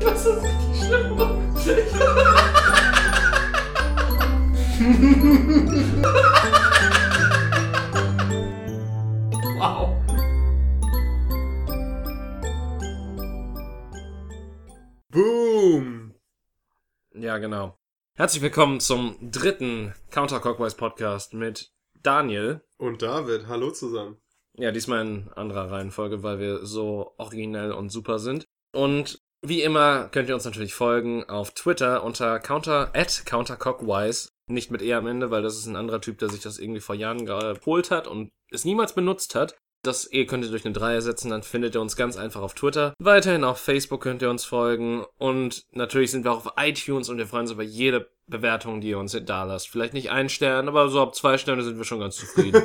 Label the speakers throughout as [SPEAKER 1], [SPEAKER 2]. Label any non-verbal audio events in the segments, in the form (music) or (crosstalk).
[SPEAKER 1] Das ist richtig schlimm. wow.
[SPEAKER 2] Boom!
[SPEAKER 1] Ja, genau. Herzlich willkommen zum dritten Counter Clockwise Podcast mit Daniel.
[SPEAKER 2] Und David, hallo zusammen.
[SPEAKER 1] Ja, diesmal in anderer Reihenfolge, weil wir so originell und super sind. Und wie immer könnt ihr uns natürlich folgen auf Twitter unter counter at counterclockwise. Nicht mit E am Ende, weil das ist ein anderer Typ, der sich das irgendwie vor Jahren geholt hat und es niemals benutzt hat. Das E könnt ihr durch eine 3 ersetzen, dann findet ihr uns ganz einfach auf Twitter. Weiterhin auf Facebook könnt ihr uns folgen. Und natürlich sind wir auch auf iTunes und wir freuen uns über jede Bewertung, die ihr uns da lasst. Vielleicht nicht ein Stern, aber so ab zwei Sterne sind wir schon ganz zufrieden.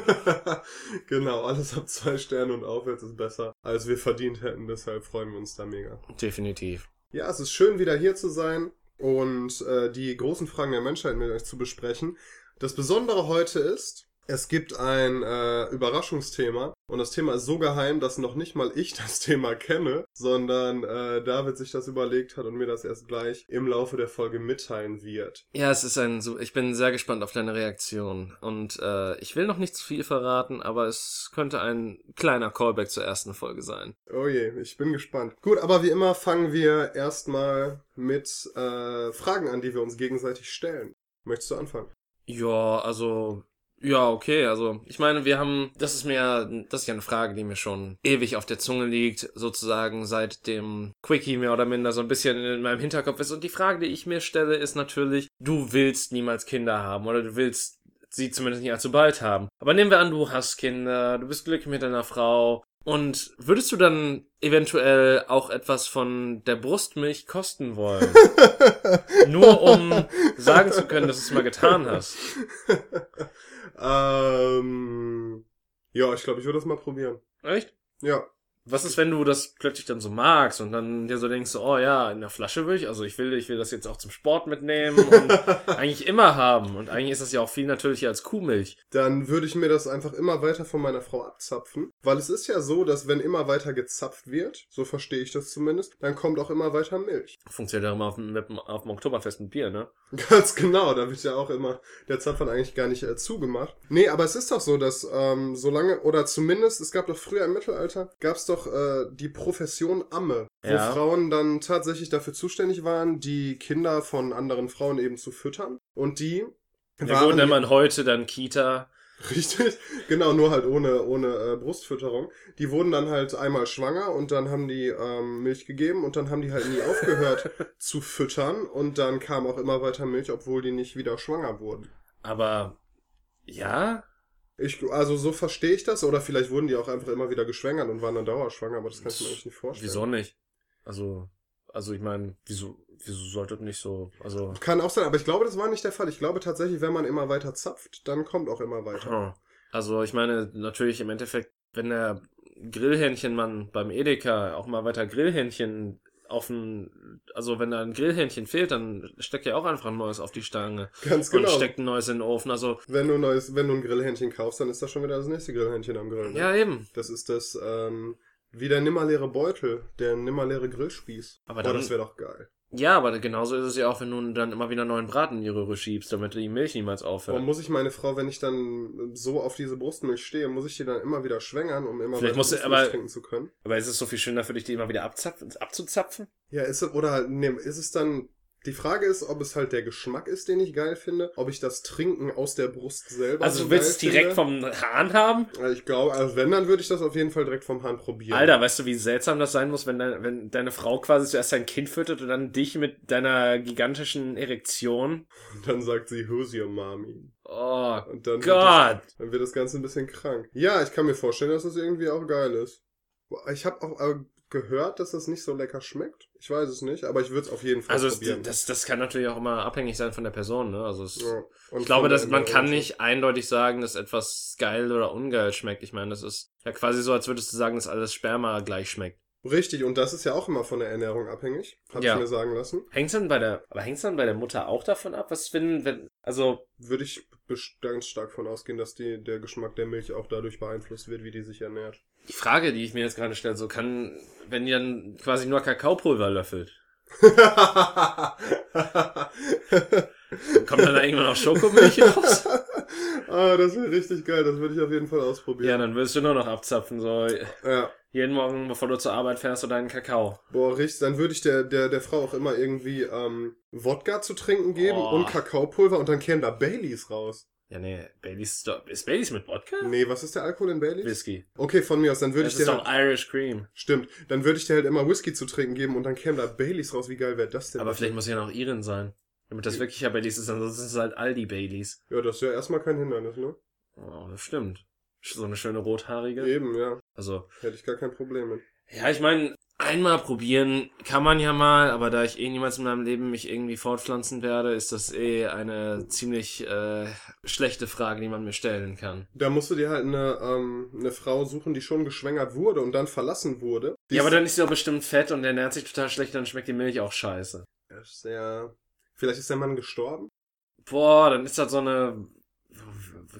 [SPEAKER 1] (laughs)
[SPEAKER 2] genau, alles ab zwei Sterne und aufwärts ist besser, als wir verdient hätten. Deshalb freuen wir uns da mega.
[SPEAKER 1] Definitiv.
[SPEAKER 2] Ja, es ist schön, wieder hier zu sein und äh, die großen Fragen der Menschheit mit euch zu besprechen. Das Besondere heute ist, es gibt ein äh, Überraschungsthema und das Thema ist so geheim, dass noch nicht mal ich (laughs) das Thema kenne, sondern äh, David sich das überlegt hat und mir das erst gleich im Laufe der Folge mitteilen wird.
[SPEAKER 1] Ja, es ist ein so. Ich bin sehr gespannt auf deine Reaktion und äh, ich will noch nicht zu viel verraten, aber es könnte ein kleiner Callback zur ersten Folge sein.
[SPEAKER 2] Oh je, ich bin gespannt. Gut, aber wie immer fangen wir erstmal mit äh, Fragen an, die wir uns gegenseitig stellen. Möchtest du anfangen?
[SPEAKER 1] Ja, also ja, okay, also ich meine, wir haben, das ist mir, das ist ja eine Frage, die mir schon ewig auf der Zunge liegt, sozusagen seit dem Quickie mehr oder minder so ein bisschen in meinem Hinterkopf ist. Und die Frage, die ich mir stelle, ist natürlich, du willst niemals Kinder haben oder du willst sie zumindest nicht allzu bald haben. Aber nehmen wir an, du hast Kinder, du bist glücklich mit deiner Frau. Und würdest du dann eventuell auch etwas von der Brustmilch kosten wollen? (laughs) Nur um sagen zu können, dass du es mal getan hast.
[SPEAKER 2] ähm, ja, ich glaube, ich würde das mal probieren.
[SPEAKER 1] Echt?
[SPEAKER 2] Ja.
[SPEAKER 1] Was ist, wenn du das plötzlich dann so magst und dann dir so denkst, oh ja, in der Flasche will ich, also ich will, ich will das jetzt auch zum Sport mitnehmen und (laughs) eigentlich immer haben. Und eigentlich ist das ja auch viel natürlicher als Kuhmilch.
[SPEAKER 2] Dann würde ich mir das einfach immer weiter von meiner Frau abzapfen. Weil es ist ja so, dass wenn immer weiter gezapft wird, so verstehe ich das zumindest, dann kommt auch immer weiter Milch.
[SPEAKER 1] Funktioniert ja immer auf dem, auf dem Oktoberfest mit Bier, ne? (laughs)
[SPEAKER 2] Ganz genau, da wird ja auch immer der Zapfhahn eigentlich gar nicht äh, zugemacht. Nee, aber es ist doch so, dass ähm, solange, oder zumindest, es gab doch früher im Mittelalter, gab es doch äh, die Profession Amme, wo
[SPEAKER 1] Ja.
[SPEAKER 2] Frauen dann tatsächlich dafür zuständig waren, die Kinder von anderen Frauen eben zu füttern. Und die
[SPEAKER 1] Wir wurden dann man heute dann Kita. (laughs)
[SPEAKER 2] Richtig, genau, nur halt ohne, ohne äh, Brustfütterung. Die wurden dann halt einmal schwanger und dann haben die ähm, Milch gegeben und dann haben die halt nie aufgehört (laughs) zu füttern und dann kam auch immer weiter Milch, obwohl die nicht wieder schwanger wurden.
[SPEAKER 1] Aber ja,
[SPEAKER 2] Ich, also so verstehe ich das, oder vielleicht wurden die auch einfach immer wieder geschwängert und waren dann dauerschwanger, aber das kann ich mir eigentlich nicht vorstellen.
[SPEAKER 1] wieso nicht? Also, also ich meine, wieso, wieso sollte nicht so, also.
[SPEAKER 2] Kann auch sein, aber ich glaube, das war nicht der Fall. Ich glaube tatsächlich, wenn man immer weiter zapft, dann kommt auch immer weiter.
[SPEAKER 1] Oh. Also ich meine, natürlich im Endeffekt, wenn der Grillhähnchenmann beim Edeka auch mal weiter Grillhähnchen auf ein, also wenn da ein Grillhähnchen fehlt, dann steckt ja auch einfach ein neues auf die Stange
[SPEAKER 2] Ganz genau.
[SPEAKER 1] und steckt ein neues in den Ofen. Also
[SPEAKER 2] Wenn du, ein neues, wenn du ein Grillhähnchen kaufst, dann ist das schon wieder das nächste Grillhähnchen am Grill. ne?
[SPEAKER 1] ja eben.
[SPEAKER 2] Das ist das, ähm, wie der nimmerleere Beutel, der nimmerleere Grillspieß.
[SPEAKER 1] Aber
[SPEAKER 2] oh,
[SPEAKER 1] dann-
[SPEAKER 2] das wäre doch geil.
[SPEAKER 1] Ja, aber genauso ist es ja auch, wenn du dann immer wieder neuen Braten in die Röhre schiebst, damit die Milch niemals aufhört.
[SPEAKER 2] Warum muss ich meine Frau, wenn ich dann so auf diese Brustmilch stehe, muss ich die dann immer wieder schwängern, um immer
[SPEAKER 1] Vielleicht musst du aber-
[SPEAKER 2] trinken zu können?
[SPEAKER 1] Aber ist es so viel schöner für dich, die immer wieder abzapfen, abzuzapfen?
[SPEAKER 2] Ja, ist es, oder halt, nee, ist es dann, die Frage ist, ob es halt der Geschmack ist, den ich geil finde, ob ich das Trinken aus der Brust selber
[SPEAKER 1] Also
[SPEAKER 2] so
[SPEAKER 1] du willst es direkt
[SPEAKER 2] finde.
[SPEAKER 1] vom Hahn haben?
[SPEAKER 2] Also Ich glaube, also wenn, dann würde ich das auf jeden Fall direkt vom Hahn probieren.
[SPEAKER 1] Alter, weißt du, wie seltsam das sein muss, wenn, dein, wenn deine Frau quasi zuerst dein Kind füttert und dann dich mit deiner gigantischen Erektion?
[SPEAKER 2] Und dann sagt sie, who's your mommy?
[SPEAKER 1] Oh
[SPEAKER 2] Und dann wird,
[SPEAKER 1] Gott!
[SPEAKER 2] das, dann wird das Ganze ein bisschen krank. Ja, ich kann mir vorstellen, dass das irgendwie auch geil ist. Ich habe auch äh, gehört, dass das nicht so lecker schmeckt. Ich weiß es nicht, aber ich würde es auf jeden Fall
[SPEAKER 1] Also
[SPEAKER 2] probieren.
[SPEAKER 1] das, das kann natürlich auch immer abhängig sein von der Person, ne? Also es,
[SPEAKER 2] Ja,
[SPEAKER 1] ich glaube, dass man kann nicht eindeutig sagen, dass etwas geil oder ungeil schmeckt. Ich meine, das ist ja quasi so, als würdest du sagen, dass alles Sperma gleich schmeckt.
[SPEAKER 2] Richtig, und das ist ja auch immer von der Ernährung abhängig, habe
[SPEAKER 1] Ja.
[SPEAKER 2] ich mir sagen lassen.
[SPEAKER 1] Hängt's dann bei der, aber hängt's dann bei der Mutter auch davon ab? Was wenn, wenn, also,
[SPEAKER 2] Würde ich ganz stark von ausgehen, dass die, der Geschmack der Milch auch dadurch beeinflusst wird, wie die sich ernährt.
[SPEAKER 1] die Frage, die ich mir jetzt gerade stelle, so kann, wenn die dann quasi nur Kakaopulver löffelt, (laughs) Kommt dann da irgendwann noch Schokomilch raus? (laughs)
[SPEAKER 2] ah, das wäre richtig geil. Das würde ich auf jeden Fall
[SPEAKER 1] Ja,
[SPEAKER 2] ausprobieren.
[SPEAKER 1] dann würdest du nur noch abzapfen, so
[SPEAKER 2] Ja.
[SPEAKER 1] jeden Morgen, bevor du zur Arbeit fährst, so deinen Kakao.
[SPEAKER 2] Boah, richtig. Dann würde ich der, der, der Frau auch immer irgendwie ähm, Wodka zu trinken geben
[SPEAKER 1] Oh.
[SPEAKER 2] und Kakaopulver und dann kämen da Baileys raus.
[SPEAKER 1] Ja, nee, Baileys ist doch, ist Baileys mit Wodka?
[SPEAKER 2] Nee, was ist der Alkohol in Baileys?
[SPEAKER 1] Whisky.
[SPEAKER 2] Okay, von mir aus, dann würde
[SPEAKER 1] Das
[SPEAKER 2] ich
[SPEAKER 1] ist
[SPEAKER 2] dir
[SPEAKER 1] doch
[SPEAKER 2] halt,
[SPEAKER 1] Irish Cream.
[SPEAKER 2] stimmt, dann würde ich dir halt immer Whisky zu trinken geben und dann käme da Baileys raus. Wie geil wäre das denn?
[SPEAKER 1] Aber vielleicht muss ja noch Iren sein. Damit das wirklich ja Baileys ist, ansonsten ist es halt Aldi Baileys.
[SPEAKER 2] Ja, das ist ja erstmal kein Hindernis, ne?
[SPEAKER 1] Oh, das stimmt. So eine schöne rothaarige.
[SPEAKER 2] Eben, ja.
[SPEAKER 1] Also,
[SPEAKER 2] Hätte ich gar kein Problem mit.
[SPEAKER 1] ja, ich meine, einmal probieren kann man ja mal, aber da ich eh niemals in meinem Leben mich irgendwie fortpflanzen werde, ist das eh eine ziemlich äh, schlechte Frage, die man mir stellen kann.
[SPEAKER 2] Da musst du dir halt eine, ähm, eine Frau suchen, die schon geschwängert wurde und dann verlassen wurde. Die
[SPEAKER 1] ja, aber dann ist sie doch bestimmt fett und der ernährt sich total schlecht, dann schmeckt die Milch auch scheiße.
[SPEAKER 2] ist sehr... Vielleicht ist der Mann gestorben?
[SPEAKER 1] Boah, dann ist das so eine.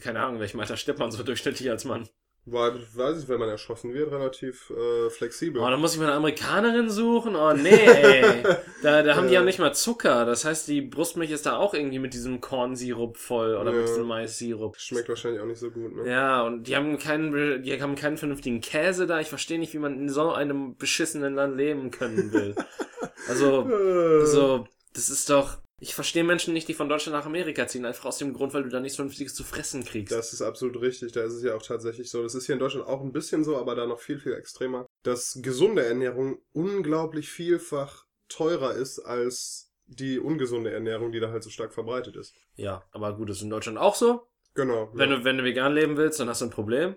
[SPEAKER 1] Keine Ahnung, welchem Alter stirbt man so durchschnittlich als Mann.
[SPEAKER 2] War, weiß ich, wenn man erschossen wird, relativ äh, flexibel.
[SPEAKER 1] Oh, dann muss ich mir eine Amerikanerin suchen? Oh nee, ey. (laughs) Da, da haben die ja
[SPEAKER 2] Ja.
[SPEAKER 1] nicht mal Zucker. Das heißt, die Brustmilch ist da auch irgendwie mit diesem Kornsirup voll oder mit
[SPEAKER 2] Ja.
[SPEAKER 1] diesem Mais-Sirup.
[SPEAKER 2] Schmeckt wahrscheinlich auch nicht so gut, ne?
[SPEAKER 1] Ja, und die haben keinen, die haben keinen vernünftigen Käse da. Ich verstehe nicht, wie man in so einem beschissenen Land leben können will. (laughs) Also,
[SPEAKER 2] Äh,
[SPEAKER 1] also, das ist doch. Ich verstehe Menschen nicht, die von Deutschland nach Amerika ziehen, einfach aus dem Grund, weil du da nichts Vernünftiges zu fressen kriegst.
[SPEAKER 2] Das ist absolut richtig. Da ist es ja auch tatsächlich so. Das ist hier in Deutschland auch ein bisschen so, aber da noch viel, viel extremer. Dass gesunde Ernährung unglaublich vielfach teurer ist als die ungesunde Ernährung, die da halt so stark verbreitet ist.
[SPEAKER 1] Ja, aber gut, das ist in Deutschland auch so.
[SPEAKER 2] Genau.
[SPEAKER 1] Wenn
[SPEAKER 2] ja.
[SPEAKER 1] du, wenn du vegan leben willst, dann hast du ein Problem.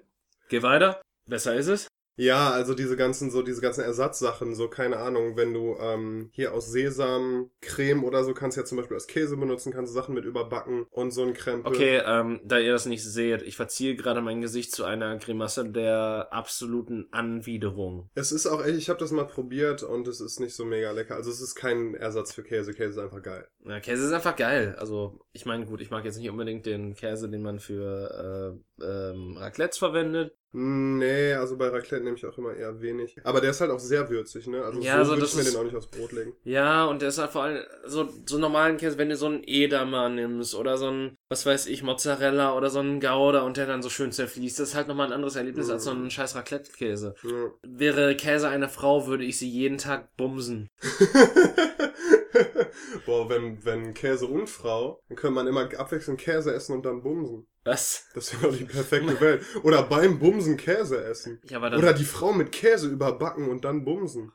[SPEAKER 1] Geh weiter. Besser ist es.
[SPEAKER 2] Ja, also diese ganzen, so diese ganzen Ersatzsachen, so keine Ahnung, wenn du ähm, hier aus Sesam Creme oder so kannst ja zum Beispiel als Käse benutzen, kannst du Sachen mit überbacken und so ein Krempel.
[SPEAKER 1] Okay, ähm, da ihr das nicht seht, ich verziehe gerade mein Gesicht zu einer Grimasse der absoluten Anwiderung.
[SPEAKER 2] Es ist auch echt, ich habe das mal probiert und es ist nicht so mega lecker. Also es ist kein Ersatz für Käse. Käse ist einfach geil.
[SPEAKER 1] Ja, Käse ist einfach geil. Also, ich meine, gut, ich mag jetzt nicht unbedingt den Käse, den man für äh, ähm, Raclettes verwendet.
[SPEAKER 2] Nee, also bei Raclette nehme ich auch immer eher wenig. Aber der ist halt auch sehr würzig, ne? Also
[SPEAKER 1] Ja,
[SPEAKER 2] so
[SPEAKER 1] also
[SPEAKER 2] würde ich mir
[SPEAKER 1] ist-
[SPEAKER 2] den auch nicht aufs Brot legen.
[SPEAKER 1] Ja, und der ist halt vor allem so, so normalen Käse, wenn du so einen Edamer nimmst oder so einen, was weiß ich, Mozzarella oder so einen Gouda und der dann so schön zerfließt, das ist halt nochmal ein anderes Erlebnis
[SPEAKER 2] Mhm.
[SPEAKER 1] als so ein scheiß Raclette-Käse.
[SPEAKER 2] Ja.
[SPEAKER 1] Wäre Käse eine Frau, würde ich sie jeden Tag bumsen. (laughs) (laughs)
[SPEAKER 2] Boah, wenn, wenn Käse und Frau, dann könnte man immer abwechselnd Käse essen und dann bumsen.
[SPEAKER 1] Was?
[SPEAKER 2] Das wäre doch die perfekte Welt. Oder beim Bumsen Käse essen.
[SPEAKER 1] Ja, aber dann
[SPEAKER 2] Oder die Frau mit Käse überbacken und dann bumsen.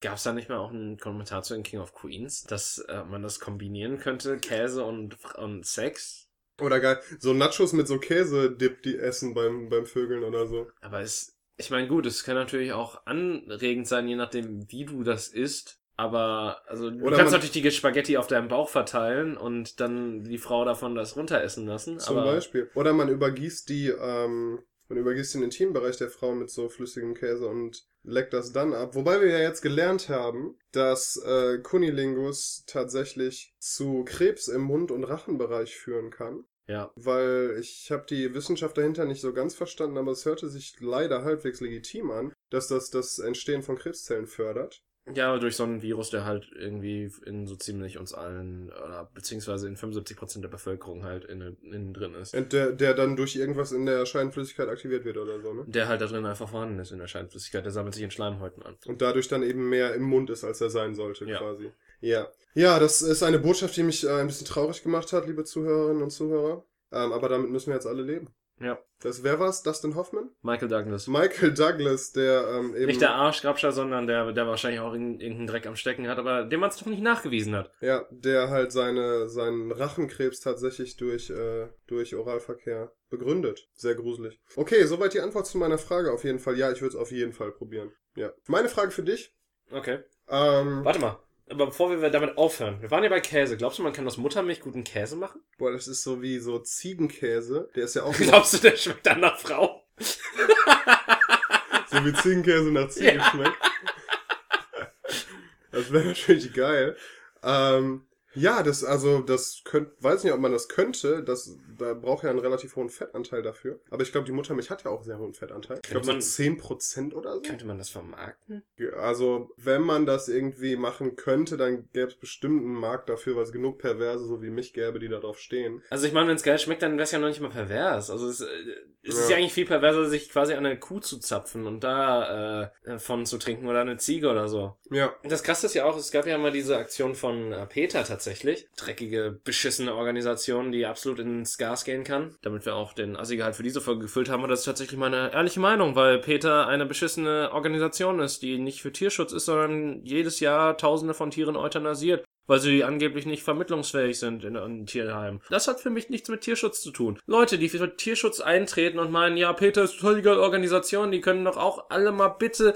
[SPEAKER 1] gab es da nicht mal auch einen Kommentar zu in King of Queens, dass äh, man das kombinieren könnte, Käse und, und Sex?
[SPEAKER 2] Oder geil, so Nachos mit so Käse-Dip, die essen beim, beim Vögeln oder so.
[SPEAKER 1] Aber es, ich meine, gut, es kann natürlich auch anregend sein, je nachdem, wie du das isst. Aber, also, du
[SPEAKER 2] Oder
[SPEAKER 1] kannst natürlich die Spaghetti auf deinem Bauch verteilen und dann die Frau davon das runteressen lassen.
[SPEAKER 2] Zum Beispiel. Oder man übergießt die, ähm, man übergießt den Intimbereich der Frau mit so flüssigem Käse und leckt das dann ab. Wobei wir ja jetzt gelernt haben, dass äh, Kunilingus tatsächlich zu Krebs im Mund- und Rachenbereich führen kann.
[SPEAKER 1] Ja,
[SPEAKER 2] Weil ich habe die Wissenschaft dahinter nicht so ganz verstanden, aber es hörte sich leider halbwegs legitim an, dass das das Entstehen von Krebszellen fördert.
[SPEAKER 1] Ja, durch so einen Virus, der halt irgendwie in so ziemlich uns allen, oder beziehungsweise in 75% der Bevölkerung halt innen, innen drin ist.
[SPEAKER 2] Und der, der dann durch irgendwas in der Scheinflüssigkeit aktiviert wird oder so, ne?
[SPEAKER 1] Der halt da drin einfach vorhanden ist in der Scheinflüssigkeit, der sammelt sich in Schleimhäuten an.
[SPEAKER 2] Und dadurch dann eben mehr im Mund ist, als er sein sollte,
[SPEAKER 1] Ja.
[SPEAKER 2] quasi. Ja. Ja, das ist eine Botschaft, die mich äh, ein bisschen traurig gemacht hat, liebe Zuhörerinnen und Zuhörer. Ähm, aber damit müssen wir jetzt alle leben.
[SPEAKER 1] Ja.
[SPEAKER 2] Das, wer war's? Dustin Hoffman?
[SPEAKER 1] Michael Douglas.
[SPEAKER 2] Michael Douglas, der ähm, eben...
[SPEAKER 1] Nicht der Arschgrabscher, sondern der, der wahrscheinlich auch irgendeinen Dreck am Stecken hat, aber dem man es noch nicht nachgewiesen hat.
[SPEAKER 2] Ja, der halt seine, seinen Rachenkrebs tatsächlich durch, äh, durch Oralverkehr begründet. Sehr gruselig. Okay, soweit die Antwort zu meiner Frage auf jeden Fall. Ja, ich würde es auf jeden Fall probieren. Ja. Meine Frage für dich.
[SPEAKER 1] Okay.
[SPEAKER 2] Ähm,
[SPEAKER 1] Warte mal. Aber bevor wir damit aufhören, wir waren ja bei Käse. Glaubst du, man kann aus Muttermilch guten Käse machen?
[SPEAKER 2] boah, das ist so wie so Ziegenkäse. Der ist ja auch (laughs)
[SPEAKER 1] Glaubst du, der schmeckt dann nach Frau? (laughs)
[SPEAKER 2] so wie Ziegenkäse nach Ziegen
[SPEAKER 1] Ja.
[SPEAKER 2] schmeckt. Das wäre natürlich geil. Ähm, Ja, das, also, das könnt, weiß nicht, ob man das könnte. Das, da braucht ja einen relativ hohen Fettanteil dafür. Aber ich glaube, die Muttermilch hat ja auch einen sehr hohen Fettanteil. Ich glaube,
[SPEAKER 1] Könnte
[SPEAKER 2] so 10% oder so.
[SPEAKER 1] Könnte man das vermarkten?
[SPEAKER 2] Also, wenn man das irgendwie machen könnte, dann gäbe es bestimmt einen Markt dafür, weil es genug Perverse so wie mich gäbe, die da drauf stehen.
[SPEAKER 1] Also ich meine, wenn es geil schmeckt, dann wäre es ja noch nicht mal pervers. Also es, äh, es ist
[SPEAKER 2] Ja.
[SPEAKER 1] eigentlich viel perverser, sich quasi an eine Kuh zu zapfen und da äh, von zu trinken oder eine Ziege oder so.
[SPEAKER 2] Ja.
[SPEAKER 1] Das krasse ist ja auch, es gab ja mal diese Aktion von äh, Peter tatsächlich. Dreckige, beschissene Organisation, die absolut ins Gas gehen kann. Damit wir auch den Assi-Gehalt für diese Folge gefüllt haben. Und das ist tatsächlich meine ehrliche Meinung, weil Peter eine beschissene Organisation ist, die nicht für Tierschutz ist, sondern jedes Jahr Tausende von Tieren euthanasiert. Weil sie angeblich nicht vermittlungsfähig sind in einem Tierheim. Das hat für mich nichts mit Tierschutz zu tun. Leute, die für Tierschutz eintreten und meinen, ja, Peter ist total die Organisation, die können doch auch alle mal bitte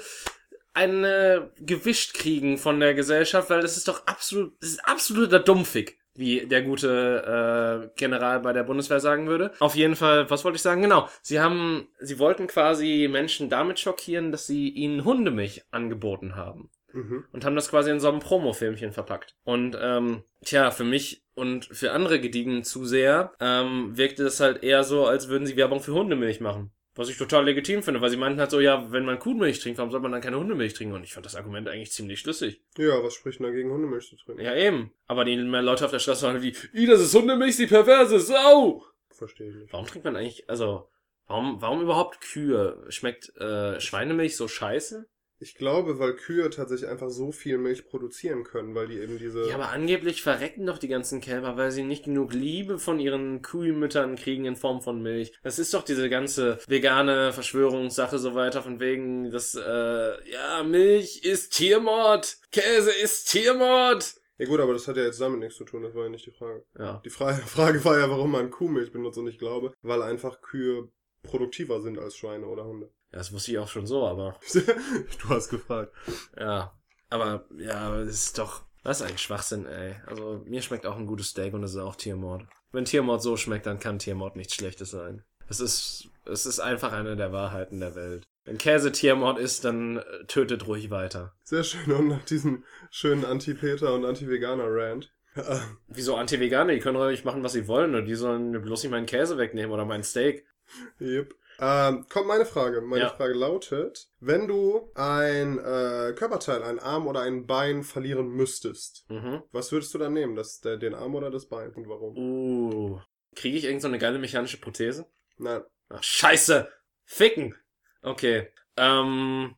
[SPEAKER 1] eine gewischt kriegen von der Gesellschaft, weil das ist doch absolut, das ist absoluter Dummfick, wie der gute äh, General bei der Bundeswehr sagen würde. Auf jeden Fall, was wollte ich sagen? Genau, sie haben, sie wollten quasi Menschen damit schockieren, dass sie ihnen Hundemilch angeboten haben
[SPEAKER 2] Mhm.
[SPEAKER 1] und haben das quasi in so einem Promofilmchen verpackt. Und ähm, tja, für mich und für andere gediegenen Zuseher ähm, wirkte das halt eher so, als würden sie Werbung für Hundemilch machen. Was ich total legitim finde, weil sie meinten halt so, ja, wenn man Kuhmilch trinkt, warum soll man dann keine Hundemilch trinken? Und ich fand das Argument eigentlich ziemlich schlüssig.
[SPEAKER 2] Ja, was spricht denn dagegen, Hundemilch zu trinken?
[SPEAKER 1] Ja, eben. Aber die Leute auf der Straße waren wie, i, das ist Hundemilch, die perverse Sau!
[SPEAKER 2] Verstehe ich nicht.
[SPEAKER 1] Warum trinkt man eigentlich, also, warum, warum überhaupt Kühe? Schmeckt äh, Schweinemilch so scheiße?
[SPEAKER 2] Ich glaube, weil Kühe tatsächlich einfach so viel Milch produzieren können, weil die eben diese.
[SPEAKER 1] Ja, aber angeblich verrecken doch die ganzen Kälber, weil sie nicht genug Liebe von ihren Kuhmüttern kriegen in Form von Milch. Das ist doch diese ganze vegane Verschwörungssache so weiter, von wegen, dass, äh, ja, Milch ist Tiermord, Käse ist Tiermord.
[SPEAKER 2] Ja gut, aber das hat ja jetzt damit nichts zu tun, das war ja nicht die Frage.
[SPEAKER 1] Ja.
[SPEAKER 2] Die Fra (laughs) Frage war ja, warum man Kuhmilch benutzt und ich glaube, weil einfach Kühe produktiver sind als Schweine oder Hunde.
[SPEAKER 1] Ja, das wusste ich auch schon so, aber, (laughs)
[SPEAKER 2] du hast gefragt.
[SPEAKER 1] ja. Aber, ja, das ist doch, das ist eigentlich Schwachsinn, ey. Also, mir schmeckt auch ein gutes Steak und es ist auch Tiermord. Wenn Tiermord so schmeckt, dann kann Tiermord nichts Schlechtes sein. Es ist, es ist einfach eine der Wahrheiten der Welt. Wenn Käse Tiermord ist, dann äh, tötet ruhig weiter.
[SPEAKER 2] Sehr schön. Und nach diesem schönen Anti-Peter und Anti-Veganer-Rant. Äh, (laughs)
[SPEAKER 1] Wieso Anti-Veganer? Die können ruhig machen, was sie wollen. Und die sollen mir bloß nicht meinen Käse wegnehmen oder mein Steak.
[SPEAKER 2] yep. Ähm, kommt meine Frage. Meine
[SPEAKER 1] Ja.
[SPEAKER 2] Frage lautet, wenn du ein äh, Körperteil, einen Arm oder ein Bein verlieren müsstest,
[SPEAKER 1] Mhm.
[SPEAKER 2] was würdest du dann nehmen? Das, der, den Arm oder das Bein? Und warum?
[SPEAKER 1] Uh. Kriege ich irgend so eine geile mechanische Prothese?
[SPEAKER 2] Nein.
[SPEAKER 1] Ach, scheiße! Ficken! Okay. Ähm.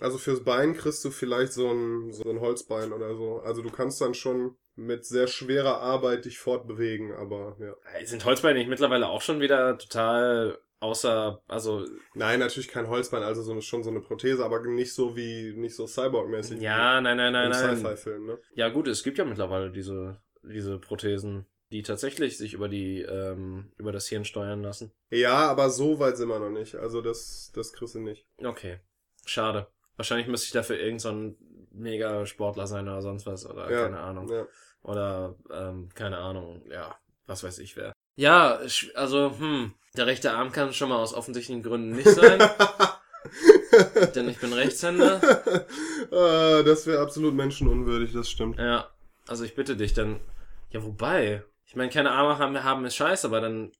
[SPEAKER 2] Also fürs Bein kriegst du vielleicht so ein, so ein Holzbein oder so. Also du kannst dann schon mit sehr schwerer Arbeit dich fortbewegen, aber ja.
[SPEAKER 1] Sind Holzbeine nicht mittlerweile auch schon wieder total außer, also,
[SPEAKER 2] Nein, natürlich kein Holzbein, also so eine, schon so eine Prothese, aber nicht so wie, nicht so Cyborg-mäßig.
[SPEAKER 1] ja, nein, nein, nein, nein.
[SPEAKER 2] Sci-Fi-Film, ne?
[SPEAKER 1] Ja, gut, es gibt ja mittlerweile diese, diese Prothesen, die tatsächlich sich über die, ähm, über das Hirn steuern lassen.
[SPEAKER 2] Ja, aber so weit sind wir noch nicht. Also das, das kriegst du nicht.
[SPEAKER 1] Okay. Schade. Wahrscheinlich müsste ich dafür irgend so ein Mega-Sportler sein oder sonst was, oder
[SPEAKER 2] ja,
[SPEAKER 1] keine Ahnung.
[SPEAKER 2] Ja.
[SPEAKER 1] Oder, ähm, keine Ahnung, ja, was weiß ich wer. Ja, also, hm, der rechte Arm kann schon mal aus offensichtlichen Gründen nicht sein, (laughs) denn ich bin Rechtshänder.
[SPEAKER 2] ah, das wäre absolut menschenunwürdig, das stimmt.
[SPEAKER 1] Ja, also ich bitte dich dann, ja, wobei, ich meine, keine Arme haben, haben ist scheiße, aber dann,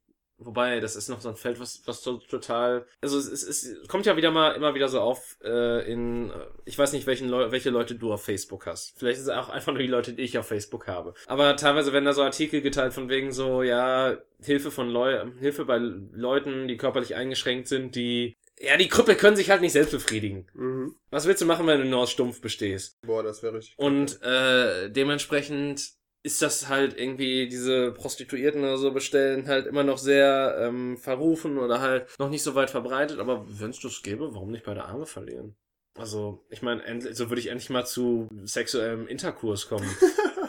[SPEAKER 1] wobei, das ist noch so ein Feld, was, was so total, also es, es, es kommt ja wieder mal, immer wieder so auf, äh, in, ich weiß nicht, welchen Leu welche Leute du auf Facebook hast. Vielleicht ist es auch einfach nur die Leute, die ich auf Facebook habe. Aber teilweise werden da so Artikel geteilt von wegen so, ja, Hilfe von Leu Hilfe bei Leuten, die körperlich eingeschränkt sind, die, ja, die Krüppel können sich halt nicht selbst befriedigen.
[SPEAKER 2] Mhm.
[SPEAKER 1] Was willst du machen, wenn du nur aus Stumpf bestehst?
[SPEAKER 2] Boah, das wäre richtig.
[SPEAKER 1] Und äh, dementsprechend ist das halt irgendwie, diese Prostituierten oder so bestellen, halt immer noch sehr ähm, verrufen oder halt noch nicht so weit verbreitet. Aber wenn es das gäbe, warum nicht bei der Arme verlieren? Also, ich meine, endlich, so würde ich endlich mal zu sexuellem Interkurs kommen. (laughs)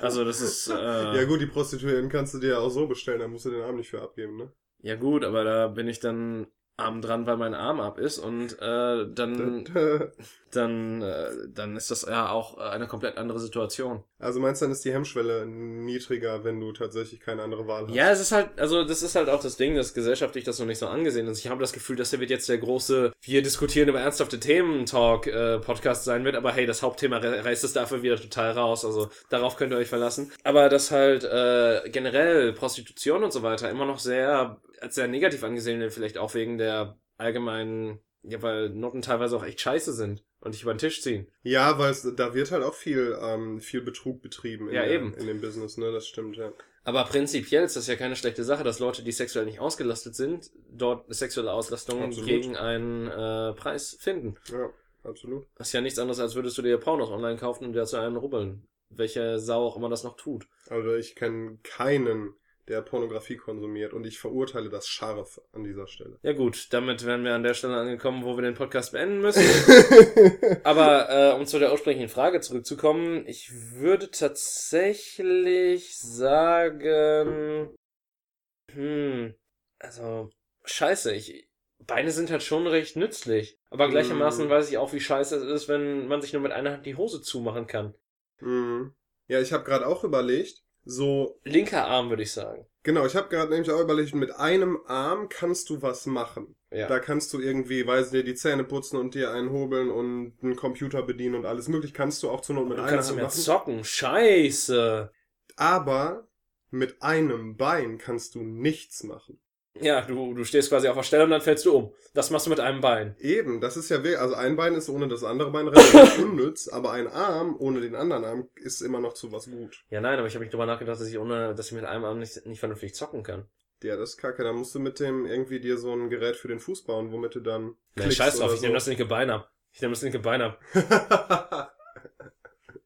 [SPEAKER 1] Also, das ist. Äh,
[SPEAKER 2] Ja gut, die Prostituierten kannst du dir ja auch so bestellen, da musst du den Arm nicht für abgeben, ne?
[SPEAKER 1] Ja gut, aber da bin ich dann Arm dran, weil mein Arm ab ist und äh, dann, (laughs) dann, äh, dann ist das ja auch eine komplett andere Situation.
[SPEAKER 2] Also meinst du, dann ist die Hemmschwelle niedriger, wenn du tatsächlich keine andere Wahl hast?
[SPEAKER 1] Ja, es ist halt, also das ist halt auch das Ding, dass gesellschaftlich das noch nicht so angesehen ist. Ich habe das Gefühl, dass der wird jetzt der große, wir diskutieren über ernsthafte Themen-Talk-Podcast äh, sein wird, aber hey, das Hauptthema reißt es dafür wieder total raus. Also darauf könnt ihr euch verlassen. Aber dass halt äh, generell Prostitution und so weiter immer noch sehr als sehr negativ angesehen wird, vielleicht auch wegen der allgemeinen, ja, weil Noten teilweise auch echt scheiße sind und dich über den Tisch ziehen.
[SPEAKER 2] Ja, weil es, da wird halt auch viel, ähm, viel Betrug betrieben in,
[SPEAKER 1] Ja,
[SPEAKER 2] der,
[SPEAKER 1] eben.
[SPEAKER 2] in dem Business, ne? Das stimmt, ja.
[SPEAKER 1] Aber prinzipiell ist das ja keine schlechte Sache, dass Leute, die sexuell nicht ausgelastet sind, dort sexuelle Auslastung
[SPEAKER 2] Absolut.
[SPEAKER 1] gegen einen äh, Preis finden.
[SPEAKER 2] Ja, absolut.
[SPEAKER 1] Das ist ja nichts anderes, als würdest du dir Pornos online kaufen und dir zu einen rubbeln. Welche Sau auch immer das noch tut.
[SPEAKER 2] Also ich kenne keinen, der Pornografie konsumiert und ich verurteile das scharf an dieser Stelle.
[SPEAKER 1] Ja gut, damit wären wir an der Stelle angekommen, wo wir den Podcast beenden müssen. (laughs) Aber äh, um zu der ursprünglichen Frage zurückzukommen, ich würde tatsächlich sagen, hm, also scheiße, ich Beine sind halt schon recht nützlich, aber gleichermaßen
[SPEAKER 2] Mm.
[SPEAKER 1] weiß ich auch, wie scheiße es ist, wenn man sich nur mit einer Hand die Hose zumachen kann.
[SPEAKER 2] Mhm. Ja, ich habe gerade auch überlegt, so
[SPEAKER 1] Linker Arm, würde ich sagen.
[SPEAKER 2] Genau, ich habe gerade nämlich auch überlegt, mit einem Arm kannst du was machen.
[SPEAKER 1] Ja.
[SPEAKER 2] Da kannst du irgendwie, weiß dir, die Zähne putzen und dir einen hobeln und einen Computer bedienen und alles möglich kannst du auch zur Not mit
[SPEAKER 1] du
[SPEAKER 2] einer
[SPEAKER 1] kannst
[SPEAKER 2] Hand
[SPEAKER 1] mehr
[SPEAKER 2] machen.
[SPEAKER 1] zocken. Scheiße.
[SPEAKER 2] Aber mit einem Bein kannst du nichts machen.
[SPEAKER 1] Ja, du, du stehst quasi auf der Stelle und dann fällst du um. Das machst du mit einem Bein.
[SPEAKER 2] Eben, das ist ja wirklich, also ein Bein ist ohne das andere Bein relativ (laughs) unnütz, aber ein Arm ohne den anderen Arm ist immer noch zu was gut.
[SPEAKER 1] Ja, nein, aber ich habe mich drüber nachgedacht, dass ich ohne, dass ich mit einem Arm nicht, nicht vernünftig zocken kann.
[SPEAKER 2] Ja, das ist kacke. Da musst du mit dem irgendwie dir so ein Gerät für den Fuß bauen, womit du dann.
[SPEAKER 1] Ja, scheiß drauf, ich nehme das linke Bein ab. Ich nehme das linke Bein ab. (laughs)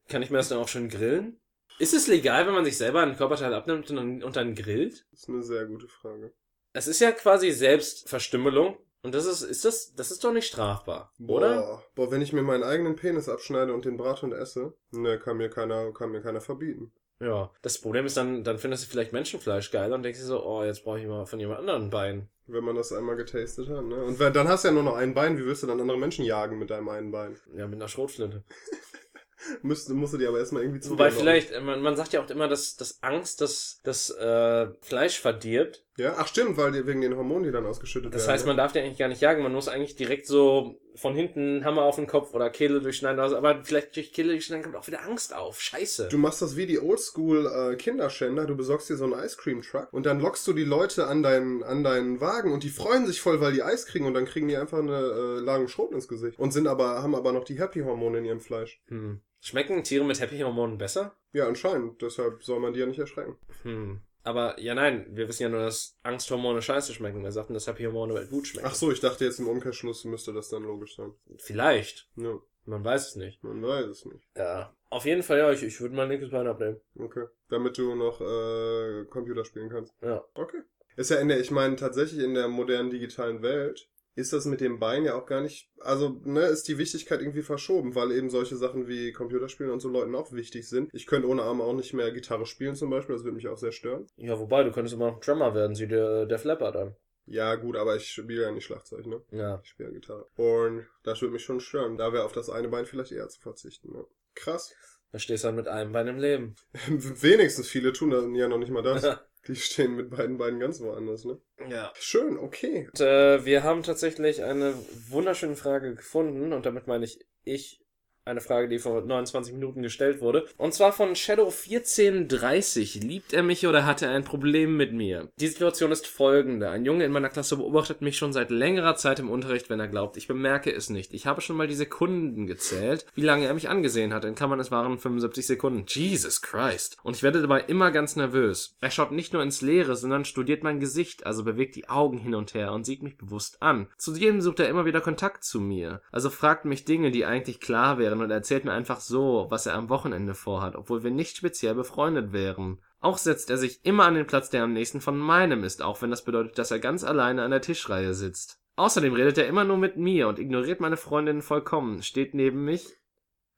[SPEAKER 1] Kann ich mir das dann auch schön grillen? Ist es legal, wenn man sich selber einen Körperteil abnimmt und dann, und dann grillt?
[SPEAKER 2] das ist eine sehr gute Frage.
[SPEAKER 1] Es ist ja quasi Selbstverstümmelung. Und das ist, ist das, das ist doch nicht strafbar, oder?
[SPEAKER 2] Boah, boah, wenn ich mir meinen eigenen Penis abschneide und den brate und esse, ne, kann mir keiner, kann mir keiner verbieten.
[SPEAKER 1] Ja. Das Problem ist dann, dann findest du vielleicht Menschenfleisch geil und denkst dir so, oh, jetzt brauche ich mal von jemand anderem ein Bein.
[SPEAKER 2] Wenn man das einmal getastet hat, ne? Und wenn, dann hast du ja nur noch ein Bein, wie willst du dann andere Menschen jagen mit deinem einen Bein?
[SPEAKER 1] Ja, mit einer Schrotflinte. (laughs)
[SPEAKER 2] Müsste, musst du dir aber erstmal irgendwie zu
[SPEAKER 1] Wobei vielleicht, man, man sagt ja auch immer, dass, dass Angst das, das äh, Fleisch verdirbt.
[SPEAKER 2] Ja, ach stimmt, weil die, wegen den Hormonen, die dann ausgeschüttet
[SPEAKER 1] Das
[SPEAKER 2] werden.
[SPEAKER 1] heißt,
[SPEAKER 2] ne?
[SPEAKER 1] man darf den eigentlich gar nicht jagen. Man muss eigentlich direkt so von hinten Hammer auf den Kopf oder Kehle durchschneiden. Also, aber vielleicht durch Kehle durchschneiden kommt auch wieder Angst auf. Scheiße.
[SPEAKER 2] Du machst das wie die Oldschool äh, Kinderschänder, du besorgst dir so einen Ice Cream Truck und dann lockst du die Leute an deinen, an deinen Wagen und die freuen sich voll, weil die Eis kriegen und dann kriegen die einfach eine äh, Lagen Schrot ins Gesicht und sind aber, haben aber noch die Happy Hormone in ihrem Fleisch.
[SPEAKER 1] Hm. Schmecken Tiere mit Happy-Hormonen besser?
[SPEAKER 2] Ja, anscheinend, deshalb soll man die ja nicht erschrecken.
[SPEAKER 1] Hm. Aber ja, nein, wir wissen ja nur, dass Angsthormone scheiße schmecken. Wir sagten, dass Happy-Hormone gut schmecken.
[SPEAKER 2] Ach so, ich dachte jetzt im Umkehrschluss müsste das dann logisch sein.
[SPEAKER 1] Vielleicht.
[SPEAKER 2] Ja,
[SPEAKER 1] Man weiß es nicht.
[SPEAKER 2] man weiß es nicht.
[SPEAKER 1] Ja. Auf jeden Fall, ja, ich, ich würde mein linkes Bein abnehmen.
[SPEAKER 2] Okay. Damit du noch äh, Computer spielen kannst.
[SPEAKER 1] Ja.
[SPEAKER 2] Okay. Ist ja in der, ich meine, tatsächlich in der modernen digitalen Welt ist das mit dem Bein ja auch gar nicht, also, ne, ist die Wichtigkeit irgendwie verschoben, weil eben solche Sachen wie Computerspielen und so Leuten auch wichtig sind. Ich könnte ohne Arme auch nicht mehr Gitarre spielen zum Beispiel, das würde mich auch sehr stören.
[SPEAKER 1] Ja, wobei, du könntest immer noch Drummer werden, sieh dir der Flapper an.
[SPEAKER 2] Ja, gut, aber ich spiele ja nicht Schlagzeug, ne?
[SPEAKER 1] Ja.
[SPEAKER 2] Ich spiele ja Gitarre. Und das würde mich schon stören. Da wäre auf das eine Bein vielleicht eher zu verzichten, ne? Krass.
[SPEAKER 1] Da stehst du dann mit einem Bein im Leben. (laughs)
[SPEAKER 2] Wenigstens viele tun dann ja noch nicht mal das. (laughs) Die stehen mit beiden Beinen ganz woanders, ne?
[SPEAKER 1] ja.
[SPEAKER 2] Schön, okay.
[SPEAKER 1] Und, äh, wir haben tatsächlich eine wunderschöne Frage gefunden und damit meine ich ich eine Frage, die vor 29 Minuten gestellt wurde. Und zwar von Shadow1430. Liebt er mich oder hat er ein Problem mit mir? Die Situation ist folgende. Ein Junge in meiner Klasse beobachtet mich schon seit längerer Zeit im Unterricht, wenn er glaubt, ich bemerke es nicht. Ich habe schon mal die Sekunden gezählt, wie lange er mich angesehen hat. In Klammern, es waren 75 Sekunden. Jesus Christ. Und ich werde dabei immer ganz nervös. Er schaut nicht nur ins Leere, sondern studiert mein Gesicht, also bewegt die Augen hin und her und sieht mich bewusst an. Zudem sucht er immer wieder Kontakt zu mir. Also fragt mich Dinge, die eigentlich klar wären und erzählt mir einfach so, was er am Wochenende vorhat, obwohl wir nicht speziell befreundet wären. Auch setzt er sich immer an den Platz, der am nächsten von meinem ist, auch wenn das bedeutet, dass er ganz alleine an der Tischreihe sitzt. Außerdem redet er immer nur mit mir und ignoriert meine Freundinnen vollkommen, steht neben mich,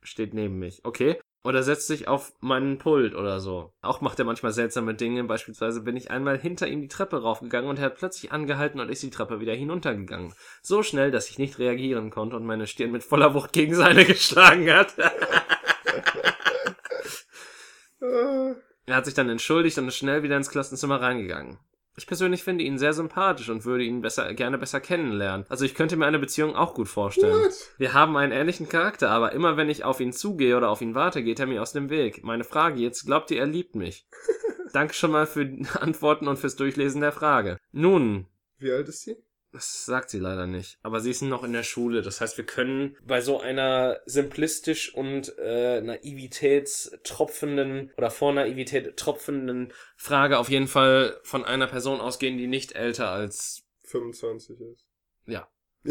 [SPEAKER 1] steht neben mich, okay, Oder setzt sich auf meinen Pult oder so. Auch macht er manchmal seltsame Dinge. Beispielsweise bin ich einmal hinter ihm die Treppe raufgegangen und er hat plötzlich angehalten und ist die Treppe wieder hinuntergegangen. So schnell, dass ich nicht reagieren konnte und meine Stirn mit voller Wucht gegen seine (laughs) geschlagen hat. (laughs) Er hat sich dann entschuldigt und ist schnell wieder ins Klassenzimmer reingegangen. Ich persönlich finde ihn sehr sympathisch und würde ihn besser, gerne besser kennenlernen. Also ich könnte mir eine Beziehung auch gut vorstellen.
[SPEAKER 2] What?
[SPEAKER 1] Wir haben einen ähnlichen Charakter, aber immer wenn ich auf ihn zugehe oder auf ihn warte, geht er mir aus dem Weg. Meine Frage jetzt, glaubt ihr, er liebt mich? (laughs) Danke schon mal für die Antworten und fürs Durchlesen der Frage. Nun,
[SPEAKER 2] Wie alt ist sie?
[SPEAKER 1] Das sagt sie leider nicht. Aber sie ist noch in der Schule. Das heißt, wir können bei so einer simplistisch und äh, naivitätstropfenden oder vor Naivität tropfenden Frage auf jeden Fall von einer Person ausgehen, die nicht älter als
[SPEAKER 2] 25 ist.
[SPEAKER 1] ja. (laughs)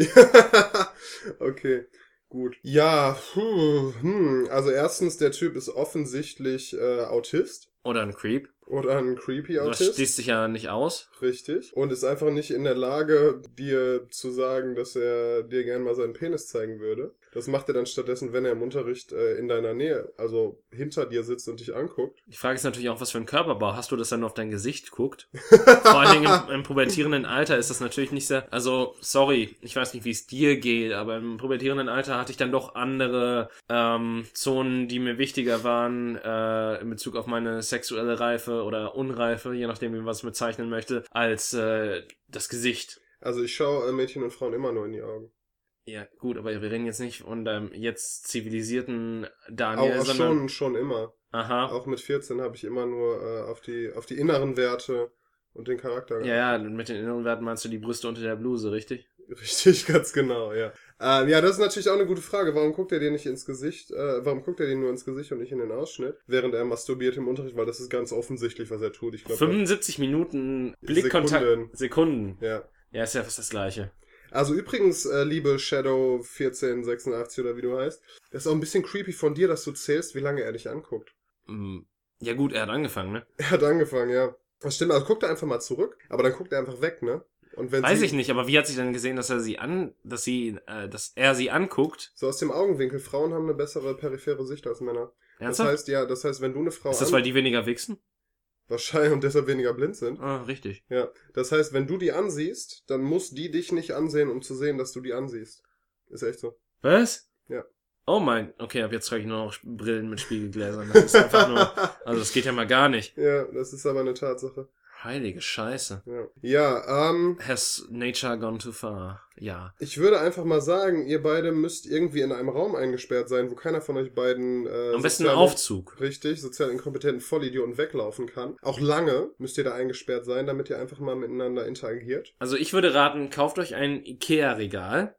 [SPEAKER 2] okay, gut. Ja, hm, hm. also erstens, der Typ ist offensichtlich äh, Autist
[SPEAKER 1] Oder ein Creep.
[SPEAKER 2] oder ein creepy
[SPEAKER 1] Das
[SPEAKER 2] Autist.
[SPEAKER 1] schließt sich ja nicht aus.
[SPEAKER 2] Richtig. Und ist einfach nicht in der Lage, dir zu sagen, dass er dir gern mal seinen Penis zeigen würde. Das macht er dann stattdessen, wenn er im Unterricht äh, in deiner Nähe, also hinter dir sitzt und dich anguckt.
[SPEAKER 1] Die Frage ist natürlich auch, was für ein Körperbau. Hast du das dann nur auf dein Gesicht guckt? (laughs) Vor allen Dingen im, im pubertierenden Alter ist das natürlich nicht sehr. Also, sorry, ich weiß nicht, wie es dir geht, aber im pubertierenden Alter hatte ich dann doch andere ähm, Zonen, die mir wichtiger waren äh, in Bezug auf meine sexuelle Reife oder Unreife, je nachdem, wie man es bezeichnen möchte, als äh, das Gesicht.
[SPEAKER 2] Also ich schaue äh, Mädchen und Frauen immer nur in die Augen.
[SPEAKER 1] Ja, gut, aber wir reden jetzt nicht von deinem jetzt zivilisierten Daniel,
[SPEAKER 2] Auch
[SPEAKER 1] sondern.
[SPEAKER 2] schon, schon immer.
[SPEAKER 1] Aha.
[SPEAKER 2] Auch mit 14 habe ich immer nur äh, auf, die, auf die inneren Werte und den Charakter.
[SPEAKER 1] Ja, ja, mit den inneren Werten meinst du die Brüste unter der Bluse, richtig?
[SPEAKER 2] Richtig, (laughs) ganz genau, ja. Ähm, ja, das ist natürlich auch eine gute Frage. Warum guckt er dir nicht ins Gesicht? Äh, warum guckt er dir nur ins Gesicht und nicht in den Ausschnitt, während er masturbiert im Unterricht? Weil das ist ganz offensichtlich, was er tut. Ich glaube,
[SPEAKER 1] 75 Minuten Blickkontakt.
[SPEAKER 2] Sekunden.
[SPEAKER 1] Sekunden.
[SPEAKER 2] ja.
[SPEAKER 1] Ja, ist ja fast das gleiche.
[SPEAKER 2] Also übrigens, äh, liebe Shadow 1486 oder wie du heißt, das ist auch ein bisschen creepy von dir, dass du zählst, wie lange er dich anguckt.
[SPEAKER 1] Hm, Ja gut, er hat angefangen, ne?
[SPEAKER 2] Er hat angefangen, ja. Das stimmt, also guckt er einfach mal zurück, aber dann guckt er einfach weg, ne? Und wenn
[SPEAKER 1] Weiß
[SPEAKER 2] sie,
[SPEAKER 1] ich nicht, aber wie hat sich denn gesehen, dass er sie an, dass sie, äh, dass er sie anguckt?
[SPEAKER 2] So aus dem Augenwinkel, Frauen haben eine bessere periphere Sicht als Männer. Das
[SPEAKER 1] Ernsthaft?
[SPEAKER 2] heißt, ja, das heißt, wenn du eine Frau
[SPEAKER 1] ist das, weil die weniger wichsen?
[SPEAKER 2] Wahrscheinlich und deshalb weniger blind sind.
[SPEAKER 1] Ah, richtig.
[SPEAKER 2] Ja, das heißt, wenn du die ansiehst, dann muss die dich nicht ansehen, um zu sehen, dass du die ansiehst. Ist echt so.
[SPEAKER 1] Was?
[SPEAKER 2] Ja.
[SPEAKER 1] Oh mein, okay, ab jetzt trage ich nur noch Brillen mit Spiegelgläsern. Das ist einfach nur, (laughs) also das geht ja mal gar nicht.
[SPEAKER 2] Ja, das ist aber eine Tatsache.
[SPEAKER 1] Heilige Scheiße.
[SPEAKER 2] Ja, ja ähm,
[SPEAKER 1] Has nature gone too far? Ja.
[SPEAKER 2] ich würde einfach mal sagen, ihr beide müsst irgendwie in einem Raum eingesperrt sein, wo keiner von euch beiden äh,
[SPEAKER 1] Am besten ein
[SPEAKER 2] soziale-
[SPEAKER 1] Aufzug.
[SPEAKER 2] Richtig, sozial inkompetenten Vollidioten weglaufen kann. Auch lange müsst ihr da eingesperrt sein, damit ihr einfach mal miteinander interagiert.
[SPEAKER 1] Also ich würde raten, kauft euch ein Ikea-Regal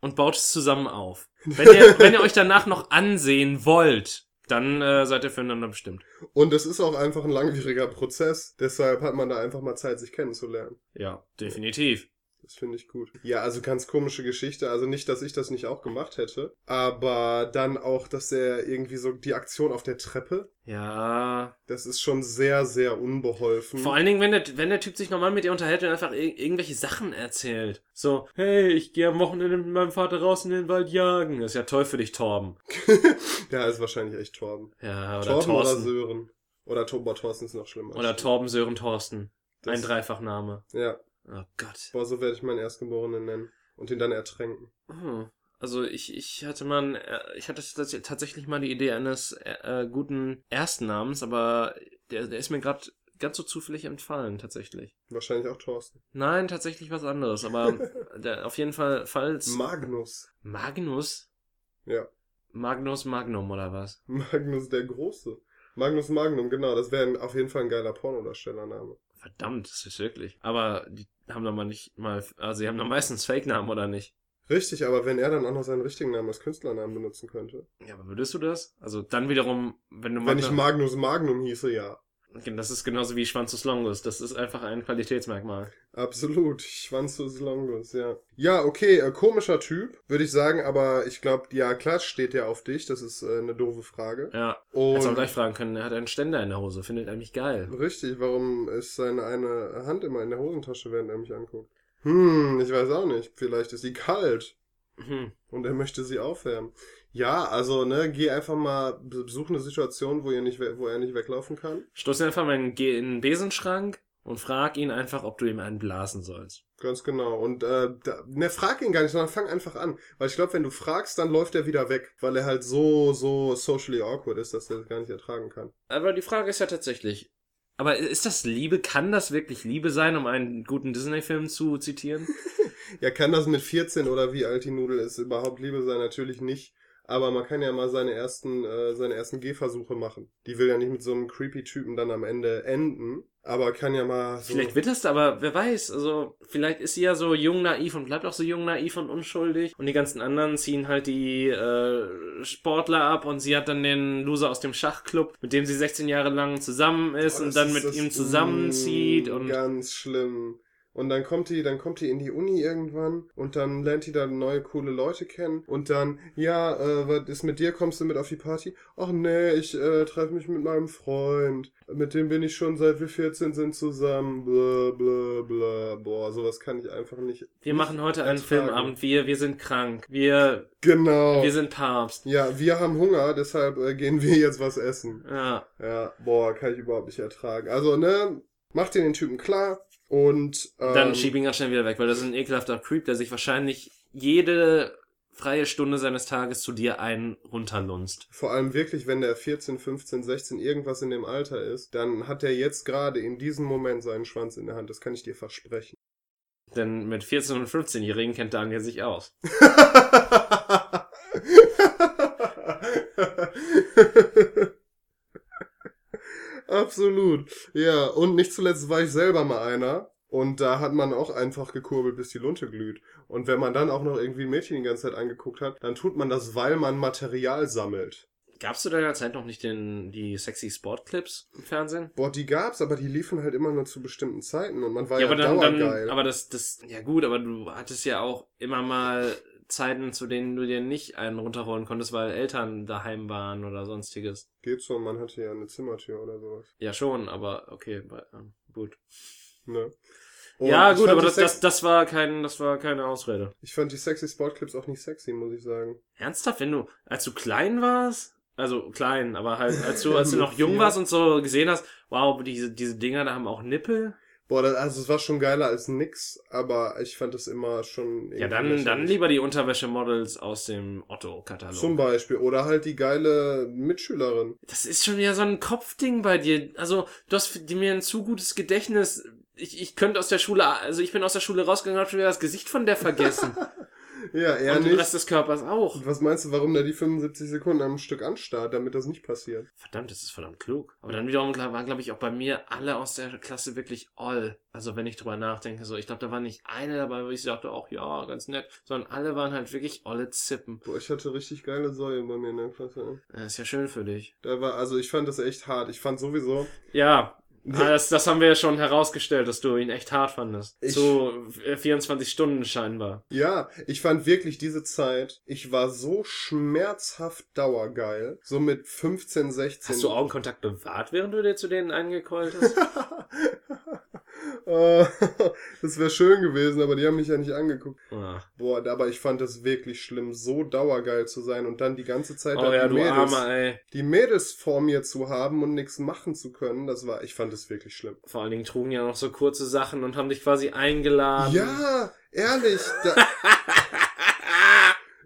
[SPEAKER 1] und baut es zusammen auf. (laughs) Wenn ihr, wenn ihr euch danach noch ansehen wollt, dann äh, seid ihr füreinander bestimmt.
[SPEAKER 2] Und es ist auch einfach ein langwieriger Prozess, deshalb hat man da einfach mal Zeit, sich kennenzulernen.
[SPEAKER 1] Ja, definitiv.
[SPEAKER 2] Das finde ich gut. Ja, also ganz komische Geschichte. Also nicht, dass ich das nicht auch gemacht hätte, aber dann auch, dass er irgendwie so die Aktion auf der Treppe,
[SPEAKER 1] Ja.
[SPEAKER 2] das ist schon sehr, sehr unbeholfen.
[SPEAKER 1] Vor allen Dingen, wenn der, wenn der Typ sich normal mit dir unterhält und einfach ir irgendwelche Sachen erzählt. So, hey, ich gehe am Wochenende mit meinem Vater raus in den Wald jagen. Das ist ja toll für dich, Torben. (laughs)
[SPEAKER 2] ja, ist wahrscheinlich echt Torben.
[SPEAKER 1] Ja, oder
[SPEAKER 2] Torben oder
[SPEAKER 1] Thorsten.
[SPEAKER 2] Sören. Oder Tober Thorsten ist noch schlimmer.
[SPEAKER 1] Oder Torben, Sören, Thorsten.
[SPEAKER 2] Das-
[SPEAKER 1] Ein Dreifachname.
[SPEAKER 2] Ja.
[SPEAKER 1] Oh Gott.
[SPEAKER 2] Boah, so werde ich meinen Erstgeborenen nennen. Und ihn dann ertränken.
[SPEAKER 1] Hm. Also ich, ich hatte mal, äh, ich hatte tats- tatsächlich mal die Idee eines äh, äh, guten Erstnamens, aber der, der ist mir gerade ganz so zufällig entfallen, tatsächlich.
[SPEAKER 2] Wahrscheinlich auch Thorsten.
[SPEAKER 1] Nein, tatsächlich was anderes, aber (laughs) der, auf jeden Fall, falls
[SPEAKER 2] Magnus.
[SPEAKER 1] Magnus,
[SPEAKER 2] Ja.
[SPEAKER 1] Magnus Magnum oder was?
[SPEAKER 2] Magnus der Große. Magnus Magnum, genau. Das wäre auf jeden Fall ein geiler Pornodarstellername.
[SPEAKER 1] Verdammt, das ist wirklich. Aber die haben doch mal nicht mal, also sie haben doch meistens Fake-Namen oder nicht?
[SPEAKER 2] Richtig, aber wenn er dann auch noch seinen richtigen Namen als Künstlernamen benutzen könnte.
[SPEAKER 1] Ja, aber würdest du das? Also dann wiederum, wenn du
[SPEAKER 2] Wenn ich Magnus Magnum hieße, ja.
[SPEAKER 1] Das ist genauso wie Schwanzus Longus. Das ist einfach ein Qualitätsmerkmal.
[SPEAKER 2] Absolut. Schwanzus Longus, ja. Ja, okay, äh, komischer Typ, würde ich sagen, aber ich glaube, ja, klar steht der auf dich. Das ist äh, eine doofe Frage.
[SPEAKER 1] Ja. Hättest auch
[SPEAKER 2] Und
[SPEAKER 1] gleich fragen können, er hat einen Ständer in der Hose. Findet er mich geil?
[SPEAKER 2] richtig, warum ist seine eine Hand immer in der Hosentasche, während er mich anguckt? Hm, ich weiß auch nicht. Vielleicht ist sie kalt
[SPEAKER 1] Hm.
[SPEAKER 2] und er möchte sie aufwärmen. Ja, also, ne, geh einfach mal, besuch eine Situation, wo, ihr nicht, wo er nicht weglaufen kann.
[SPEAKER 1] Stoß einfach mal in, geh in den Besenschrank und frag ihn einfach, ob du ihm einen blasen sollst.
[SPEAKER 2] Ganz genau. Und äh, da, ne, frag ihn gar nicht, sondern fang einfach an. Weil ich glaube, wenn du fragst, dann läuft er wieder weg. Weil er halt so, so socially awkward ist, dass er das gar nicht ertragen kann.
[SPEAKER 1] Aber die Frage ist ja tatsächlich, aber ist das Liebe? Kann das wirklich Liebe sein, um einen guten Disney-Film zu zitieren? (laughs)
[SPEAKER 2] Ja, kann das mit 14 oder wie alt die Nudel ist überhaupt Liebe sein? Natürlich nicht. Aber man kann ja mal seine ersten, äh, seine ersten Gehversuche machen. Die will ja nicht mit so einem creepy Typen dann am Ende enden. Aber kann ja mal so.
[SPEAKER 1] Vielleicht wird es aber, wer weiß, also vielleicht ist sie ja so jung naiv und bleibt auch so jung naiv und unschuldig und die ganzen anderen ziehen halt die äh, Sportler ab und sie hat dann den Loser aus dem Schachclub, mit dem sie 16 Jahre lang zusammen ist
[SPEAKER 2] Oh,
[SPEAKER 1] und
[SPEAKER 2] das
[SPEAKER 1] dann
[SPEAKER 2] ist
[SPEAKER 1] mit
[SPEAKER 2] das-
[SPEAKER 1] ihm zusammenzieht
[SPEAKER 2] Mm,
[SPEAKER 1] und
[SPEAKER 2] Ganz schlimm. Und dann kommt die, dann kommt die in die Uni irgendwann und dann lernt die da neue coole Leute kennen und dann, ja, äh, was ist mit dir? Kommst du mit auf die Party? Ach nee, ich äh, treffe mich mit meinem Freund. Mit dem bin ich schon seit wir 14 sind zusammen. Bla bla bla. Boah, sowas kann ich einfach nicht.
[SPEAKER 1] wir machen heute einen
[SPEAKER 2] ertragen.
[SPEAKER 1] Filmabend, wir, wir sind krank, wir,
[SPEAKER 2] Genau.
[SPEAKER 1] wir sind Papst.
[SPEAKER 2] ja, wir haben Hunger, deshalb äh, gehen wir jetzt was essen.
[SPEAKER 1] Ja,
[SPEAKER 2] Ja, boah, kann ich überhaupt nicht ertragen. Also, ne, mach dir den Typen klar und ähm,
[SPEAKER 1] dann schieb ihn ganz schnell wieder weg, weil das ist ein ekelhafter Creep, der sich wahrscheinlich jede freie Stunde seines Tages zu dir einen runterlunzt.
[SPEAKER 2] vor allem wirklich, wenn der 14, 15, 16 irgendwas in dem Alter ist, dann hat er jetzt gerade in diesem Moment seinen Schwanz in der Hand. Das kann ich dir versprechen.
[SPEAKER 1] Denn mit 14- und 15-Jährigen kennt Daniel sich aus. (laughs) (laughs)
[SPEAKER 2] Absolut. Ja, und nicht zuletzt war ich selber mal einer. Und da hat man auch einfach gekurbelt, bis die Lunte glüht. Und wenn man dann auch noch irgendwie ein Mädchen die ganze Zeit angeguckt hat, dann tut man das, weil man Material sammelt.
[SPEAKER 1] Gab's zu deiner Zeit noch nicht den, die sexy Sportclips im Fernsehen?
[SPEAKER 2] Boah, die gab's, aber die liefen halt immer nur zu bestimmten Zeiten und man war ja,
[SPEAKER 1] aber dann,
[SPEAKER 2] dauergeil.
[SPEAKER 1] dann, aber das, das, ja gut, aber du hattest ja auch immer mal Zeiten, zu denen du dir nicht einen runterholen konntest, weil Eltern daheim waren oder sonstiges.
[SPEAKER 2] Geht so, man hatte ja eine Zimmertür oder sowas.
[SPEAKER 1] Ja schon, aber okay, ähm, gut.
[SPEAKER 2] Ne?
[SPEAKER 1] ja
[SPEAKER 2] Und ich
[SPEAKER 1] gut, aber das, das, das war kein, das war keine Ausrede.
[SPEAKER 2] Ich fand die sexy Sportclips auch nicht sexy, muss ich sagen.
[SPEAKER 1] Ernsthaft, wenn du, als du klein warst, also klein, aber halt, als du, (laughs) als du noch jung warst und so gesehen hast, wow, diese, diese Dinger, da haben auch Nippel.
[SPEAKER 2] Boah, das, also es war schon geiler als nix, aber ich fand es immer schon
[SPEAKER 1] Ja, dann, dann lieber die Unterwäschemodels aus dem Otto-Katalog.
[SPEAKER 2] Zum Beispiel. Oder halt die geile Mitschülerin.
[SPEAKER 1] Das ist schon wieder so ein Kopfding bei dir. Also, du hast mir ein zu gutes Gedächtnis. Ich, ich könnte aus der Schule, also ich bin aus der Schule rausgegangen und hab schon wieder das Gesicht von der vergessen. (laughs)
[SPEAKER 2] Ja, er
[SPEAKER 1] und den
[SPEAKER 2] nicht.
[SPEAKER 1] Rest des Körpers auch.
[SPEAKER 2] Was meinst du, warum der die 75 Sekunden am Stück anstarrt, damit das nicht passiert?
[SPEAKER 1] Verdammt, das ist verdammt klug. Aber dann wiederum waren, glaube ich, auch bei mir alle aus der Klasse wirklich all. Also wenn ich drüber nachdenke, so, ich glaube, da war nicht eine dabei, wo ich dachte, auch ja, ganz nett, sondern alle waren halt wirklich olle Zippen.
[SPEAKER 2] Boah, ich hatte richtig geile Säue bei mir in der Klasse.
[SPEAKER 1] Das ist ja schön für dich.
[SPEAKER 2] Da war, also ich fand das echt hart. Ich fand sowieso,
[SPEAKER 1] Ja, ah, das, das haben wir ja schon herausgestellt, dass du ihn echt hart fandest.
[SPEAKER 2] Ich-
[SPEAKER 1] Zu äh, 24 Stunden scheinbar.
[SPEAKER 2] Ja, ich fand wirklich diese Zeit, ich war so schmerzhaft dauergeil. So mit 15, 16.
[SPEAKER 1] Hast du Augenkontakt bewahrt, während du dir zu denen eingekeult hast? (laughs)
[SPEAKER 2] Äh, (laughs) das wäre schön gewesen, aber die haben mich ja nicht angeguckt.
[SPEAKER 1] Ach.
[SPEAKER 2] Boah, aber ich fand es wirklich schlimm, so dauergeil zu sein und dann die ganze Zeit
[SPEAKER 1] Oh
[SPEAKER 2] da
[SPEAKER 1] ja,
[SPEAKER 2] die, Mädels,
[SPEAKER 1] Armer, ey.
[SPEAKER 2] die Mädels vor mir zu haben und nichts machen zu können. Das war, ich fand es wirklich schlimm.
[SPEAKER 1] Vor allen Dingen trugen ja noch so kurze Sachen und haben dich quasi eingeladen.
[SPEAKER 2] Ja, ehrlich. Da, (laughs)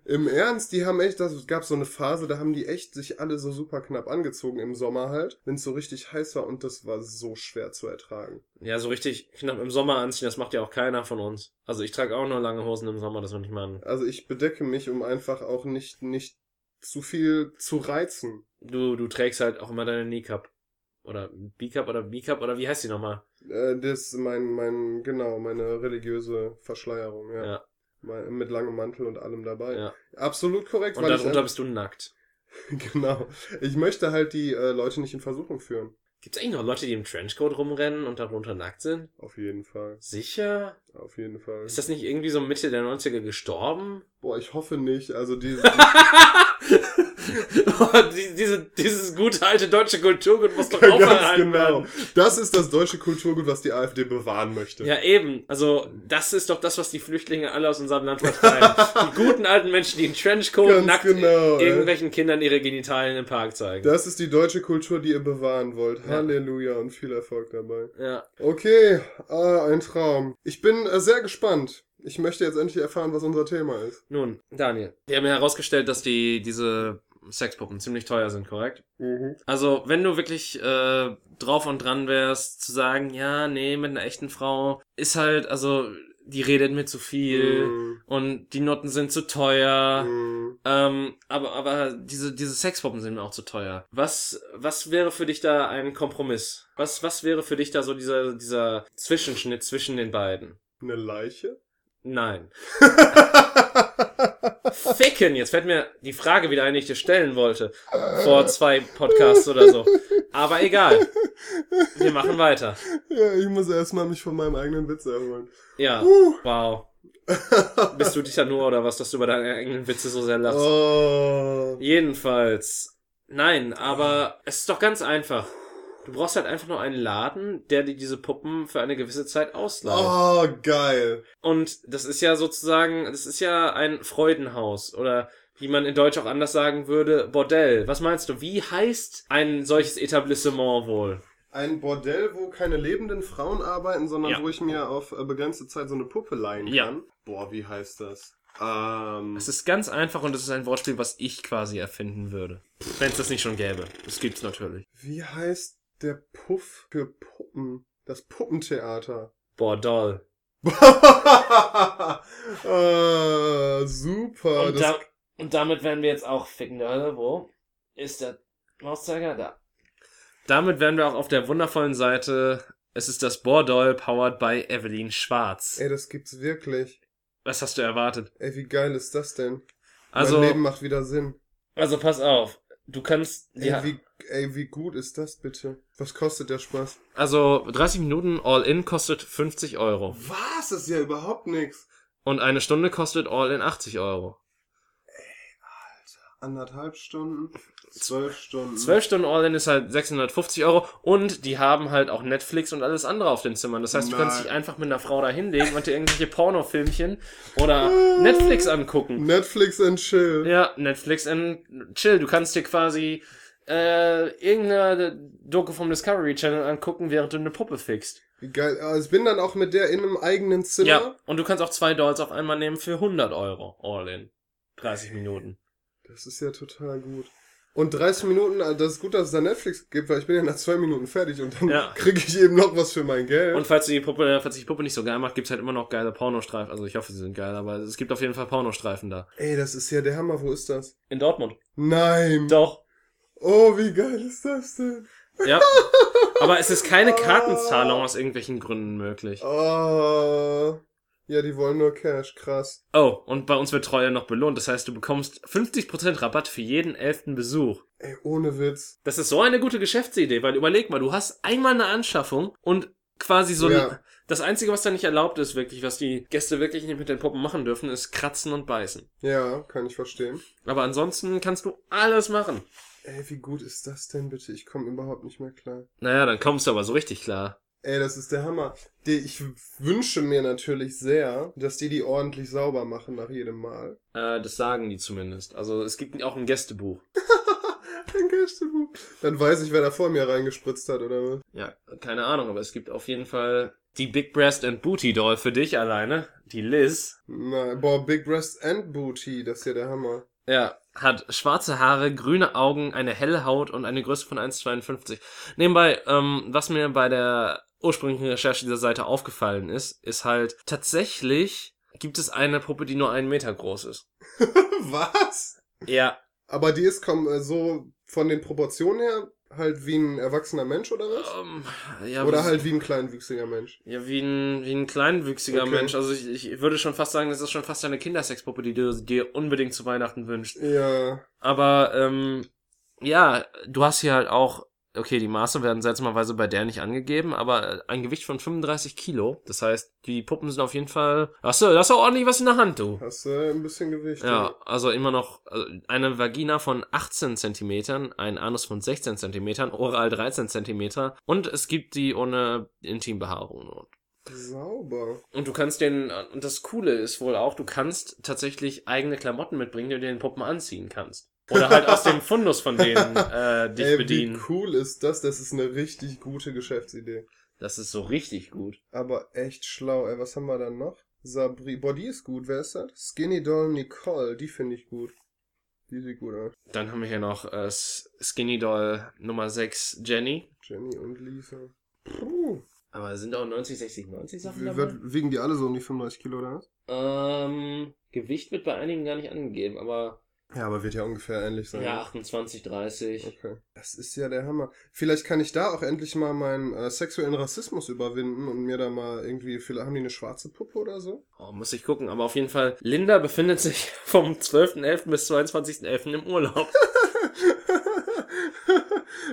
[SPEAKER 2] Im Ernst, die haben echt, das gab so eine Phase, da haben die echt sich alle so super knapp angezogen im Sommer halt, wenn es so richtig heiß war und das war so schwer zu ertragen.
[SPEAKER 1] Ja, so richtig knapp im Sommer anziehen, das macht ja auch keiner von uns. Also ich trage auch nur lange Hosen im Sommer, das will ich machen.
[SPEAKER 2] Also ich bedecke mich, um einfach auch nicht, nicht zu viel zu reizen.
[SPEAKER 1] Du, du trägst halt auch immer deine Kneecap. Oder B-Cup oder B-Cup oder wie heißt die nochmal?
[SPEAKER 2] Äh, das ist mein, mein, genau, meine religiöse Verschleierung, ja.
[SPEAKER 1] Ja.
[SPEAKER 2] Mit langem Mantel und allem dabei.
[SPEAKER 1] ja.
[SPEAKER 2] Absolut korrekt,
[SPEAKER 1] Und darunter
[SPEAKER 2] einfach-
[SPEAKER 1] bist du nackt. (laughs)
[SPEAKER 2] genau. Ich möchte halt die äh, Leute nicht in Versuchung führen.
[SPEAKER 1] Gibt's eigentlich noch Leute, die im Trenchcoat rumrennen und darunter nackt sind?
[SPEAKER 2] Auf jeden Fall.
[SPEAKER 1] Sicher?
[SPEAKER 2] Auf jeden Fall.
[SPEAKER 1] Ist das nicht irgendwie so Mitte der 90er gestorben?
[SPEAKER 2] Boah, ich hoffe nicht. Also Die- (laughs) (laughs) (laughs)
[SPEAKER 1] Diese, dieses gute alte deutsche Kulturgut muss doch (laughs)
[SPEAKER 2] Ganz
[SPEAKER 1] aufgehalten
[SPEAKER 2] genau.
[SPEAKER 1] werden.
[SPEAKER 2] Das ist das deutsche Kulturgut, was die AfD bewahren möchte.
[SPEAKER 1] Ja, eben. Also, das ist doch das, was die Flüchtlinge alle aus unserem Land vertreiben. (laughs) die guten alten Menschen, die in Trenchcoat
[SPEAKER 2] Ganz
[SPEAKER 1] nackt
[SPEAKER 2] genau, ey.
[SPEAKER 1] irgendwelchen Kindern ihre Genitalien im Park zeigen.
[SPEAKER 2] Das ist die deutsche Kultur, die ihr bewahren wollt.
[SPEAKER 1] Ja.
[SPEAKER 2] Halleluja und viel Erfolg dabei.
[SPEAKER 1] ja.
[SPEAKER 2] Okay, ah, ein Traum. Ich bin äh, sehr gespannt. Ich möchte jetzt endlich erfahren, was unser Thema ist.
[SPEAKER 1] Nun, Daniel. Wir haben ja herausgestellt, dass die, diese Sexpuppen ziemlich teuer sind, korrekt?
[SPEAKER 2] Mhm.
[SPEAKER 1] Also, wenn du wirklich äh, drauf und dran wärst, zu sagen, ja, nee, mit einer echten Frau ist halt, also, die redet mir zu viel
[SPEAKER 2] Mhm.
[SPEAKER 1] und die Noten sind zu teuer.
[SPEAKER 2] Mhm.
[SPEAKER 1] Ähm, aber, aber diese, diese Sexpuppen sind mir auch zu teuer. Was, was wäre für dich da ein Kompromiss? Was, was wäre für dich da so dieser, dieser Zwischenschnitt zwischen den beiden?
[SPEAKER 2] Eine Leiche?
[SPEAKER 1] Nein. (laughs) Ficken! Jetzt fällt mir die Frage wieder ein, die ich dir stellen wollte. Vor zwei Podcasts oder so. Aber egal. Wir machen weiter.
[SPEAKER 2] Ja, ich muss erstmal mich von meinem eigenen Witz erholen.
[SPEAKER 1] Ja.
[SPEAKER 2] Uh.
[SPEAKER 1] Wow. Bist du dich ja nur oder was, dass du über deine eigenen Witze so sehr lachst?
[SPEAKER 2] Oh.
[SPEAKER 1] Jedenfalls. Nein, aber es ist doch ganz einfach. Du brauchst halt einfach nur einen Laden, der dir diese Puppen für eine gewisse Zeit ausleiht.
[SPEAKER 2] Oh, geil.
[SPEAKER 1] Und das ist ja sozusagen, das ist ja ein Freudenhaus oder wie man in Deutsch auch anders sagen würde, Bordell. Was meinst du? Wie heißt ein solches Etablissement wohl?
[SPEAKER 2] Ein Bordell, wo keine lebenden Frauen arbeiten, sondern
[SPEAKER 1] Ja.
[SPEAKER 2] wo ich mir auf äh, begrenzte Zeit so eine Puppe leihen
[SPEAKER 1] Ja.
[SPEAKER 2] kann. Boah, wie heißt das? Ähm,
[SPEAKER 1] Es ist ganz einfach und es ist ein Wortspiel, was ich quasi erfinden würde. Wenn es das nicht schon gäbe. Das gibt's natürlich.
[SPEAKER 2] wie heißt der Puff für Puppen? Das Puppentheater.
[SPEAKER 1] Bordell.
[SPEAKER 2] äh, (laughs) super.
[SPEAKER 1] Und, da, und damit werden wir jetzt auch ficken, oder? Wo ist der Mauszeiger? Da. Damit werden wir auch auf der wundervollen Seite. Es ist das Bordell powered by Evelyn Schwarz.
[SPEAKER 2] ey, das gibt's wirklich.
[SPEAKER 1] Was hast du erwartet?
[SPEAKER 2] Ey, wie geil ist das denn?
[SPEAKER 1] Also,
[SPEAKER 2] mein Leben macht wieder Sinn.
[SPEAKER 1] also pass auf. Du kannst,
[SPEAKER 2] Ey,
[SPEAKER 1] ja,
[SPEAKER 2] wie, ey, wie gut ist das bitte? Was kostet der Spaß?
[SPEAKER 1] also 30 Minuten All-In kostet 50 Euro.
[SPEAKER 2] Was? Das ist ja überhaupt nichts.
[SPEAKER 1] Und eine Stunde kostet All-In 80 Euro.
[SPEAKER 2] Anderthalb Stunden? Zwölf Stunden.
[SPEAKER 1] 12 Stunden All-In ist halt 650 Euro und die haben halt auch Netflix und alles andere auf den Zimmern. Das heißt, du kannst
[SPEAKER 2] Nein.
[SPEAKER 1] dich einfach mit einer Frau da hinlegen und dir irgendwelche Pornofilmchen oder Netflix angucken.
[SPEAKER 2] Netflix and chill.
[SPEAKER 1] Ja, Netflix and chill. Du kannst dir quasi äh, irgendeine Doku vom Discovery Channel angucken, während du eine Puppe fixst.
[SPEAKER 2] Geil. Also ich bin dann auch mit der in einem eigenen Zimmer.
[SPEAKER 1] Ja, und du kannst auch zwei Dolls auf einmal nehmen für 100 Euro All-In. 30 Minuten.
[SPEAKER 2] Das ist ja total gut. Und 30 Minuten, also das ist gut, dass es da Netflix gibt, weil ich bin ja nach zwei Minuten fertig und dann
[SPEAKER 1] Ja. (laughs)
[SPEAKER 2] kriege ich eben noch was für mein Geld.
[SPEAKER 1] Und falls die Puppe, falls die Puppe nicht so geil macht, gibt's halt immer noch geile Pornostreifen. Also ich hoffe, sie sind geil, aber es gibt auf jeden Fall Pornostreifen da.
[SPEAKER 2] Ey, das ist ja der Hammer. Wo ist das?
[SPEAKER 1] In Dortmund.
[SPEAKER 2] Nein.
[SPEAKER 1] Doch.
[SPEAKER 2] Oh, wie geil ist das denn?
[SPEAKER 1] Ja. (laughs) Aber es ist keine Kartenzahlung aus irgendwelchen Gründen möglich.
[SPEAKER 2] Oh. Ja, die wollen nur Cash. Krass.
[SPEAKER 1] Oh, und bei uns wird Treue noch belohnt. Das heißt, du bekommst 50% Rabatt für jeden elften Besuch.
[SPEAKER 2] Ey, ohne Witz.
[SPEAKER 1] Das ist so eine gute Geschäftsidee, weil überleg mal, du hast einmal eine Anschaffung und quasi so
[SPEAKER 2] Ja.
[SPEAKER 1] ein, das einzige, was da nicht erlaubt ist, wirklich, was die Gäste wirklich nicht mit den Puppen machen dürfen, ist kratzen und beißen.
[SPEAKER 2] Ja, kann ich verstehen.
[SPEAKER 1] Aber ansonsten kannst du alles machen.
[SPEAKER 2] Ey, wie gut ist das denn bitte? Ich komme überhaupt nicht mehr klar.
[SPEAKER 1] Naja, dann kommst du aber so richtig klar.
[SPEAKER 2] Ey, das ist der Hammer. Ich wünsche mir natürlich sehr, dass die die ordentlich sauber machen nach jedem Mal.
[SPEAKER 1] Äh, das sagen die zumindest. Also es gibt auch ein Gästebuch. (laughs)
[SPEAKER 2] Ein Gästebuch. Dann weiß ich, wer da vor mir reingespritzt hat, oder was?
[SPEAKER 1] Ja, keine Ahnung, aber es gibt auf jeden Fall die Big Breast and Booty Doll für dich alleine. Die Liz.
[SPEAKER 2] Na, boah, Big Breast and Booty, das ist ja der Hammer.
[SPEAKER 1] Ja, hat schwarze Haare, grüne Augen, eine helle Haut und eine Größe von 1,52. Nebenbei, ähm, was mir bei der ursprünglichen Recherche dieser Seite aufgefallen ist, ist halt, tatsächlich gibt es eine Puppe, die nur einen Meter groß ist. (laughs)
[SPEAKER 2] was?
[SPEAKER 1] Ja,
[SPEAKER 2] Aber die ist komm, äh, so von den Proportionen her halt wie ein erwachsener Mensch, oder was?
[SPEAKER 1] ähm, ja
[SPEAKER 2] Oder halt wie ein kleinwüchsiger Mensch.
[SPEAKER 1] Ja, wie ein, wie ein kleinwüchsiger
[SPEAKER 2] Okay.
[SPEAKER 1] Mensch. Also ich, ich würde schon fast sagen, das ist schon fast eine Kindersexpuppe, die du dir unbedingt zu Weihnachten wünschst.
[SPEAKER 2] Ja.
[SPEAKER 1] Aber, ähm, ja, du hast hier halt auch okay, die Maße werden seltsamerweise bei der nicht angegeben, aber äh, ein Gewicht von 35 Kilo. Das heißt, die Puppen sind auf jeden Fall. Hast du, hast du ordentlich was in der Hand, du.
[SPEAKER 2] Hast du ein bisschen Gewicht.
[SPEAKER 1] Ja, also immer noch also eine Vagina von 18 Zentimetern, ein Anus von 16 Zentimetern, oral 13 Zentimeter und es gibt die ohne Intimbehaarung. Und
[SPEAKER 2] Sauber.
[SPEAKER 1] Und du kannst den, und das Coole ist wohl auch, du kannst tatsächlich eigene Klamotten mitbringen, die du den Puppen anziehen kannst. Oder halt aus dem (laughs) Fundus von denen äh, dich
[SPEAKER 2] Ey,
[SPEAKER 1] bedienen.
[SPEAKER 2] wie cool ist das? Das ist eine richtig gute Geschäftsidee.
[SPEAKER 1] Das ist so richtig gut.
[SPEAKER 2] Aber echt schlau. Ey, was haben wir dann noch? Sabri. Boah, die ist gut. Wer ist das? Skinny Doll Nicole. Die finde ich gut. Die sieht gut aus.
[SPEAKER 1] Dann haben wir hier noch äh, Skinny Doll Nummer 6, Jenny.
[SPEAKER 2] Jenny und Lisa. Puh.
[SPEAKER 1] Aber sind auch 90, 60, 90 Sachen
[SPEAKER 2] Wie,
[SPEAKER 1] dabei?
[SPEAKER 2] wird, wiegen die alle so um die 35 Kilo oder was?
[SPEAKER 1] Ähm, Gewicht wird bei einigen gar nicht angegeben, aber
[SPEAKER 2] Ja, aber wird ja ungefähr ähnlich sein.
[SPEAKER 1] ja, 28, 30.
[SPEAKER 2] Okay. Das ist ja der Hammer. Vielleicht kann ich da auch endlich mal meinen äh, sexuellen Rassismus überwinden und mir da mal irgendwie, vielleicht haben die eine schwarze Puppe oder so?
[SPEAKER 1] Oh, muss ich gucken. Aber auf jeden Fall, Linda befindet sich (laughs) vom 12.11. bis 22.11. im Urlaub. (laughs)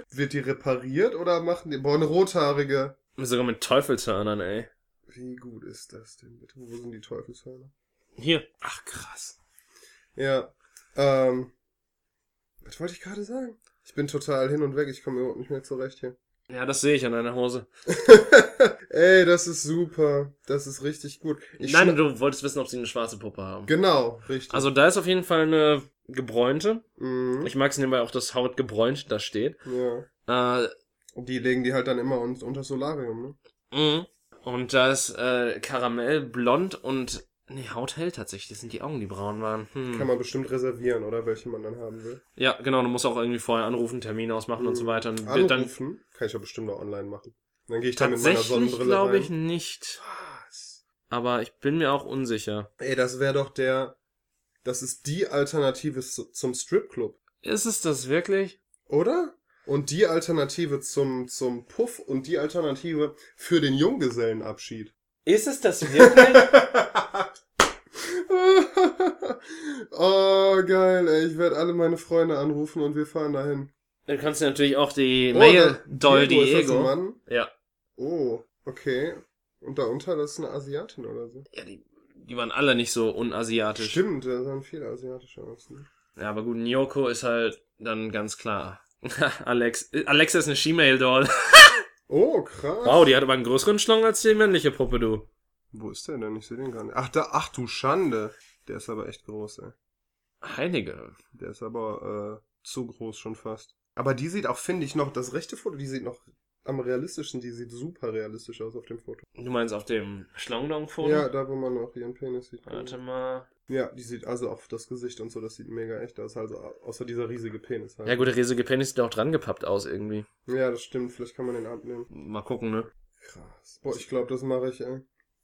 [SPEAKER 2] Wird die repariert oder machen die, boah, eine rothaarige.
[SPEAKER 1] Sogar mit Teufelshörnern, ey.
[SPEAKER 2] Wie gut ist das denn bitte? Wo sind die Teufelshörner?
[SPEAKER 1] Hier. Ach, krass.
[SPEAKER 2] Ja, ähm, was wollte ich gerade sagen? Ich bin total hin und weg, ich komme überhaupt nicht mehr zurecht hier.
[SPEAKER 1] Ja, das sehe ich an deiner Hose. (laughs)
[SPEAKER 2] Ey, das ist super. Das ist richtig gut. Ich
[SPEAKER 1] Nein, du wolltest wissen, ob sie eine schwarze Puppe haben.
[SPEAKER 2] Genau, richtig.
[SPEAKER 1] Also da ist auf jeden Fall eine gebräunte.
[SPEAKER 2] mhm.
[SPEAKER 1] Ich mag es nebenbei auch, dass Haut gebräunt da steht.
[SPEAKER 2] ja.
[SPEAKER 1] Äh,
[SPEAKER 2] Die legen die halt dann immer un unter Solarium, ne?
[SPEAKER 1] mhm. und da ist äh, Karamell, blond und nee, hauthell tatsächlich. Das sind die Augen, die braun waren. Hm.
[SPEAKER 2] Kann man bestimmt reservieren, oder? Welche man dann haben will.
[SPEAKER 1] Ja, genau. Du musst auch irgendwie vorher anrufen, Termin ausmachen und so weiter. Und wird dann
[SPEAKER 2] Anrufen kann ich ja bestimmt auch online machen. Dann gehe ich dann mit meiner
[SPEAKER 1] tatsächlich
[SPEAKER 2] Sonnenbrille
[SPEAKER 1] glaube ich nicht.
[SPEAKER 2] Was?
[SPEAKER 1] Aber ich bin mir auch unsicher.
[SPEAKER 2] Ey, das wäre doch der... Das ist die Alternative zu- zum Stripclub.
[SPEAKER 1] Ist es das wirklich?
[SPEAKER 2] Oder? Und die Alternative zum, zum Puff und die Alternative für den Junggesellenabschied.
[SPEAKER 1] Ist es das wirklich? (laughs) (laughs)
[SPEAKER 2] oh, geil, ey. Ich werde alle meine Freunde anrufen und wir fahren dahin.
[SPEAKER 1] Dann kannst du natürlich auch die
[SPEAKER 2] Oh,
[SPEAKER 1] Mail Doll
[SPEAKER 2] Diego, ist das ein
[SPEAKER 1] Diego.
[SPEAKER 2] Mann?
[SPEAKER 1] Ja.
[SPEAKER 2] Oh, okay. Und darunter, das ist eine Asiatin oder so.
[SPEAKER 1] Ja, die, die waren alle nicht so unasiatisch.
[SPEAKER 2] Stimmt, da sahen viele asiatische aus. Ne?
[SPEAKER 1] Ja, aber gut, Nyoko ist halt dann ganz klar. (laughs) Alex, Alexa ist eine She-Mail-Doll. (laughs)
[SPEAKER 2] Oh, krass.
[SPEAKER 1] Wow, die hat aber einen größeren Schlong als die männliche Puppe, du.
[SPEAKER 2] Wo ist der denn? Ich sehe den gar nicht. Ach, da, ach du Schande. Der ist aber echt groß, ey.
[SPEAKER 1] Heilige.
[SPEAKER 2] Der ist aber äh, zu groß schon fast. Aber die sieht auch, finde ich, noch, das rechte Foto, die sieht noch am realistischen, die sieht super realistisch aus auf dem Foto.
[SPEAKER 1] Du meinst auf dem Schlongdong-Foto?
[SPEAKER 2] Ja, da wo man noch ihren Penis sieht.
[SPEAKER 1] Warte mal.
[SPEAKER 2] Ja, die sieht also auch das Gesicht und so, das sieht mega echt aus. Also außer dieser riesige Penis halt.
[SPEAKER 1] Ja gut, der riesige Penis sieht auch dran gepappt aus irgendwie.
[SPEAKER 2] Ja, das stimmt. Vielleicht kann man den abnehmen.
[SPEAKER 1] Mal gucken, ne?
[SPEAKER 2] Krass. Boah, ich glaube, das mache ich, ey.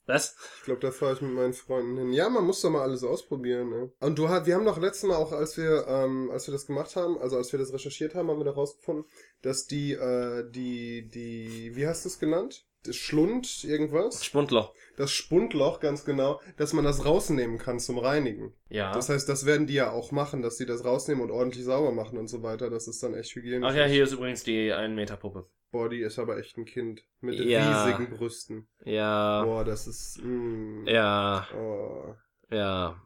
[SPEAKER 1] Was?
[SPEAKER 2] Ich glaube, da fahre ich mit meinen Freunden hin. Ja, man muss doch mal alles ausprobieren. Ne? Und du hast, wir haben doch letztes Mal auch, als wir, ähm, als wir das gemacht haben, also als wir das recherchiert haben, haben wir da rausgefunden, dass die, äh, die, die, wie hast du es genannt? Das Schlund, irgendwas?
[SPEAKER 1] Spundloch.
[SPEAKER 2] Das Spundloch, ganz genau, dass man das rausnehmen kann zum Reinigen.
[SPEAKER 1] Ja.
[SPEAKER 2] Das heißt, das werden die ja auch machen, dass die das rausnehmen und ordentlich sauber machen und so weiter. Das ist dann echt hygienisch.
[SPEAKER 1] Ach ja, hier ist übrigens die 1 Meter Puppe.
[SPEAKER 2] Die ist aber echt ein Kind. Mit
[SPEAKER 1] Ja.
[SPEAKER 2] riesigen Brüsten.
[SPEAKER 1] Ja.
[SPEAKER 2] Boah, das ist, mm,
[SPEAKER 1] Ja.
[SPEAKER 2] Oh.
[SPEAKER 1] Ja.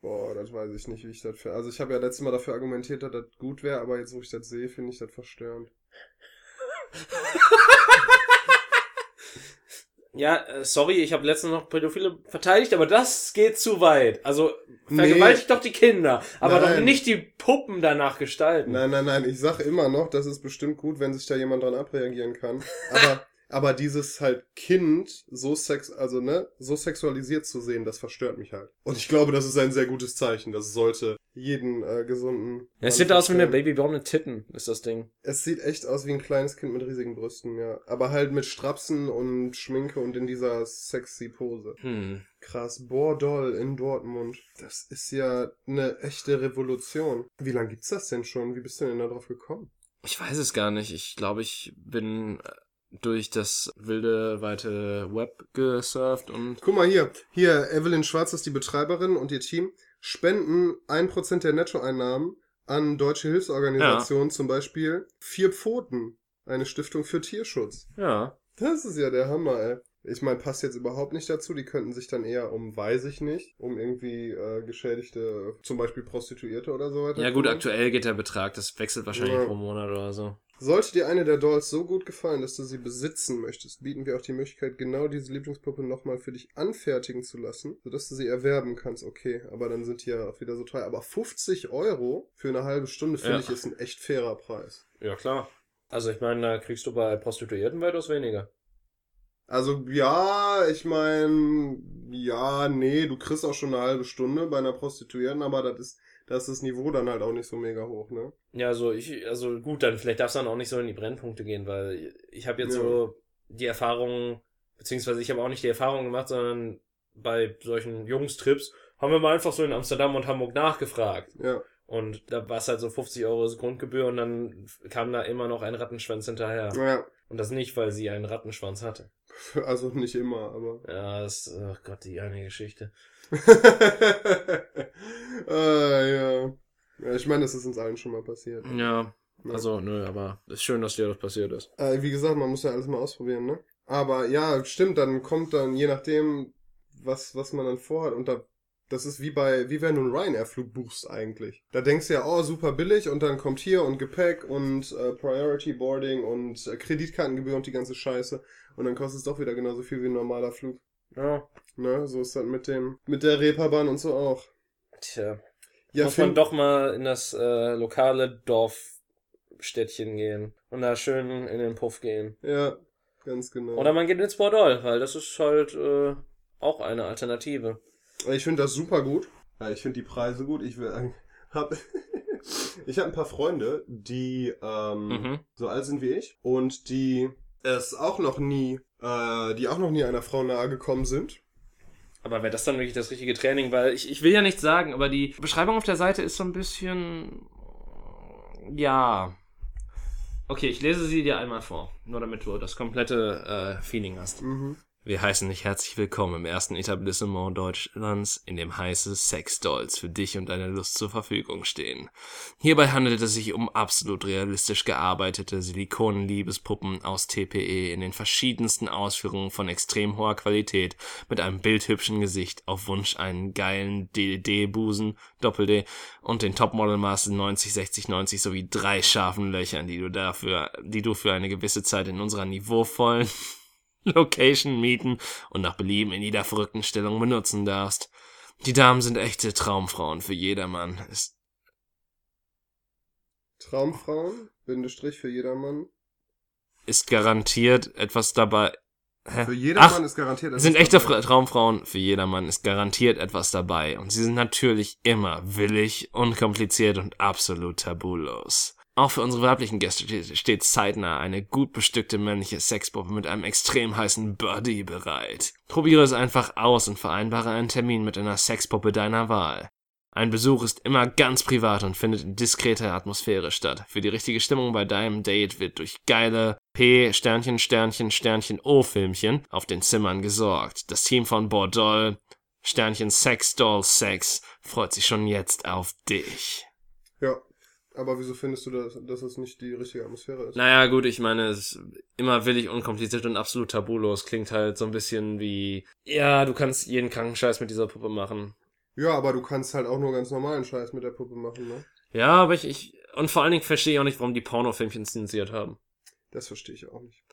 [SPEAKER 2] Boah, das weiß ich nicht, wie ich das für. Also ich habe ja letztes Mal dafür argumentiert, dass das gut wäre, aber jetzt, wo ich das sehe, finde ich das verstörend. (laughs)
[SPEAKER 1] Ja, äh, sorry, ich habe letztens noch Pädophile verteidigt, aber das geht zu weit. Also vergewaltigt doch die Kinder, aber
[SPEAKER 2] Nein.
[SPEAKER 1] doch nicht die Puppen danach gestalten.
[SPEAKER 2] Nein, nein, nein, ich sag immer noch, das ist bestimmt gut, wenn sich da jemand dran abreagieren kann. Aber, (laughs) aber dieses halt Kind so sex, also ne, so sexualisiert zu sehen, das verstört mich halt. Und ich glaube, das ist ein sehr gutes Zeichen. Das sollte jeden äh, gesunden.
[SPEAKER 1] Ja, es sieht aus wie eine mit Titten, ist das Ding.
[SPEAKER 2] Es sieht echt aus wie ein kleines Kind mit riesigen Brüsten, ja. Aber halt mit Strapsen und Schminke und in dieser sexy Pose.
[SPEAKER 1] Hm.
[SPEAKER 2] Krass, Bordoll in Dortmund. Das ist ja eine echte Revolution. Wie lange gibt's das denn schon? Wie bist du denn da drauf gekommen?
[SPEAKER 1] Ich weiß es gar nicht. Ich glaube, ich bin äh, durch das wilde, weite Web gesurft und
[SPEAKER 2] Guck mal hier. Hier, Evelyn Schwarz ist die Betreiberin und ihr Team spenden 1% der Nettoeinnahmen an deutsche Hilfsorganisationen, zum Beispiel vier Pfoten. Eine Stiftung für Tierschutz.
[SPEAKER 1] Ja.
[SPEAKER 2] Das ist ja der Hammer, ey. Ich meine, passt jetzt überhaupt nicht dazu. Die könnten sich dann eher um, weiß ich nicht, um irgendwie äh, geschädigte, zum Beispiel Prostituierte oder so weiter.
[SPEAKER 1] Ja gut, aktuell geht der Betrag, das wechselt wahrscheinlich
[SPEAKER 2] Ja.
[SPEAKER 1] pro Monat oder so.
[SPEAKER 2] Sollte dir eine der Dolls so gut gefallen, dass du sie besitzen möchtest, bieten wir auch die Möglichkeit, genau diese Lieblingspuppe nochmal für dich anfertigen zu lassen, sodass du sie erwerben kannst. Okay, aber dann sind die ja auch wieder so teuer. Aber 50 Euro für eine halbe Stunde, finde
[SPEAKER 1] Ja.
[SPEAKER 2] ich, ist ein echt fairer Preis.
[SPEAKER 1] Ja, klar. Also ich meine, da kriegst du bei Prostituierten weitaus weniger.
[SPEAKER 2] Also ja, ich meine, ja, nee, du kriegst auch schon eine halbe Stunde bei einer Prostituierten, aber das ist, da ist das Niveau dann halt auch nicht so mega hoch, ne?
[SPEAKER 1] Ja, also ich, also gut, dann vielleicht darfst du dann auch nicht so in die Brennpunkte gehen, weil ich habe jetzt
[SPEAKER 2] Ja.
[SPEAKER 1] so die Erfahrung, beziehungsweise ich habe auch nicht die Erfahrung gemacht, sondern bei solchen Jungstrips haben wir mal einfach so in Amsterdam und Hamburg nachgefragt.
[SPEAKER 2] Ja.
[SPEAKER 1] Und da war es halt so 50 Euro Grundgebühr und dann kam da immer noch ein Rattenschwanz hinterher.
[SPEAKER 2] Naja,
[SPEAKER 1] Und das nicht, weil sie einen Rattenschwanz hatte. (laughs)
[SPEAKER 2] also nicht immer, aber.
[SPEAKER 1] Ja, das, oh Gott, die eine Geschichte. (laughs)
[SPEAKER 2] ah, ja. Ich meine, das ist uns allen schon mal passiert.
[SPEAKER 1] Ja,
[SPEAKER 2] Ja.
[SPEAKER 1] also nö, aber ist schön, dass dir das passiert ist.
[SPEAKER 2] Äh, wie gesagt, man muss ja alles mal ausprobieren, ne? Aber ja, stimmt, dann kommt dann, je nachdem, was, was man dann vorhat, und da, das ist wie bei, wie wenn du einen Ryanair-Flug buchst eigentlich. Da denkst du ja, oh, super billig, und dann kommt hier und Gepäck und äh, Priority Boarding und äh, Kreditkartengebühr und die ganze Scheiße. Und dann kostet es doch wieder genauso viel wie ein normaler Flug.
[SPEAKER 1] Ja,
[SPEAKER 2] Ne? So ist das mit dem, mit der Reeperbahn und so auch.
[SPEAKER 1] tja.
[SPEAKER 2] Ja,
[SPEAKER 1] muss man doch mal in das äh, lokale Dorfstädtchen gehen und da schön in den Puff gehen.
[SPEAKER 2] ja, ganz genau.
[SPEAKER 1] Oder man geht ins Bordell, weil das ist halt äh, auch eine Alternative.
[SPEAKER 2] Ich finde das super gut. Ja, ich finde die Preise gut. Ich will, (laughs) hab, (laughs) ich habe ein paar Freunde, die ähm,
[SPEAKER 1] Mhm.
[SPEAKER 2] so alt sind wie ich und die es auch noch nie, äh, die auch noch nie einer Frau nahe gekommen sind.
[SPEAKER 1] Aber wäre das dann wirklich das richtige Training? Weil ich, ich will ja nichts sagen, aber die Beschreibung auf der Seite ist so ein bisschen. Ja. Okay, ich lese sie dir einmal vor. Nur damit du das komplette äh, Feeling hast.
[SPEAKER 2] Mhm.
[SPEAKER 1] Wir heißen dich herzlich willkommen im ersten Etablissement Deutschlands, in dem heiße Sexdolls für dich und deine Lust zur Verfügung stehen. Hierbei handelt es sich um absolut realistisch gearbeitete Silikonliebespuppen aus TPE in den verschiedensten Ausführungen von extrem hoher Qualität mit einem bildhübschen Gesicht, auf Wunsch einen geilen DD-Busen, Doppel-D und den Topmodelmaßen 90, 60, 90 sowie drei scharfen Löchern, die du dafür, die du für eine gewisse Zeit in unserer niveauvollen (laughs) Location mieten und nach Belieben in jeder verrückten Stellung benutzen darfst. Die Damen sind echte Traumfrauen für jedermann. Es
[SPEAKER 2] Traumfrauen, Bindestrich für jedermann.
[SPEAKER 1] ist garantiert etwas dabei. Hä?
[SPEAKER 2] Für jedermann
[SPEAKER 1] Ach,
[SPEAKER 2] ist garantiert.
[SPEAKER 1] es sind
[SPEAKER 2] etwas
[SPEAKER 1] echte
[SPEAKER 2] dabei.
[SPEAKER 1] Fra Traumfrauen für jedermann, ist garantiert etwas dabei. Und sie sind natürlich immer willig, unkompliziert und absolut tabulos. Auch für unsere weiblichen Gäste steht- zeitnah eine gut bestückte männliche Sexpuppe mit einem extrem heißen Body bereit. Probiere es einfach aus und vereinbare einen Termin mit einer Sexpuppe deiner Wahl. Ein Besuch ist immer ganz privat und findet in diskreter Atmosphäre statt. Für die richtige Stimmung bei deinem Date wird durch geile P Sternchen Sternchen Sternchen O Filmchen auf den Zimmern gesorgt. Das Team von Bordol Sternchen Sex Doll Sex freut sich schon jetzt auf dich.
[SPEAKER 2] Aber wieso findest du, dass, dass das nicht die richtige Atmosphäre ist?
[SPEAKER 1] Naja, gut, ich meine, es ist immer willig, unkompliziert und absolut tabulos. Klingt halt so ein bisschen wie, ja, du kannst jeden kranken Scheiß mit dieser Puppe machen.
[SPEAKER 2] Ja, aber du kannst halt auch nur ganz normalen Scheiß mit der Puppe machen, ne?
[SPEAKER 1] Ja, aber ich, ich, und vor allen Dingen verstehe ich auch nicht, warum die Pornofilmchen zensiert haben.
[SPEAKER 2] Das verstehe ich auch nicht.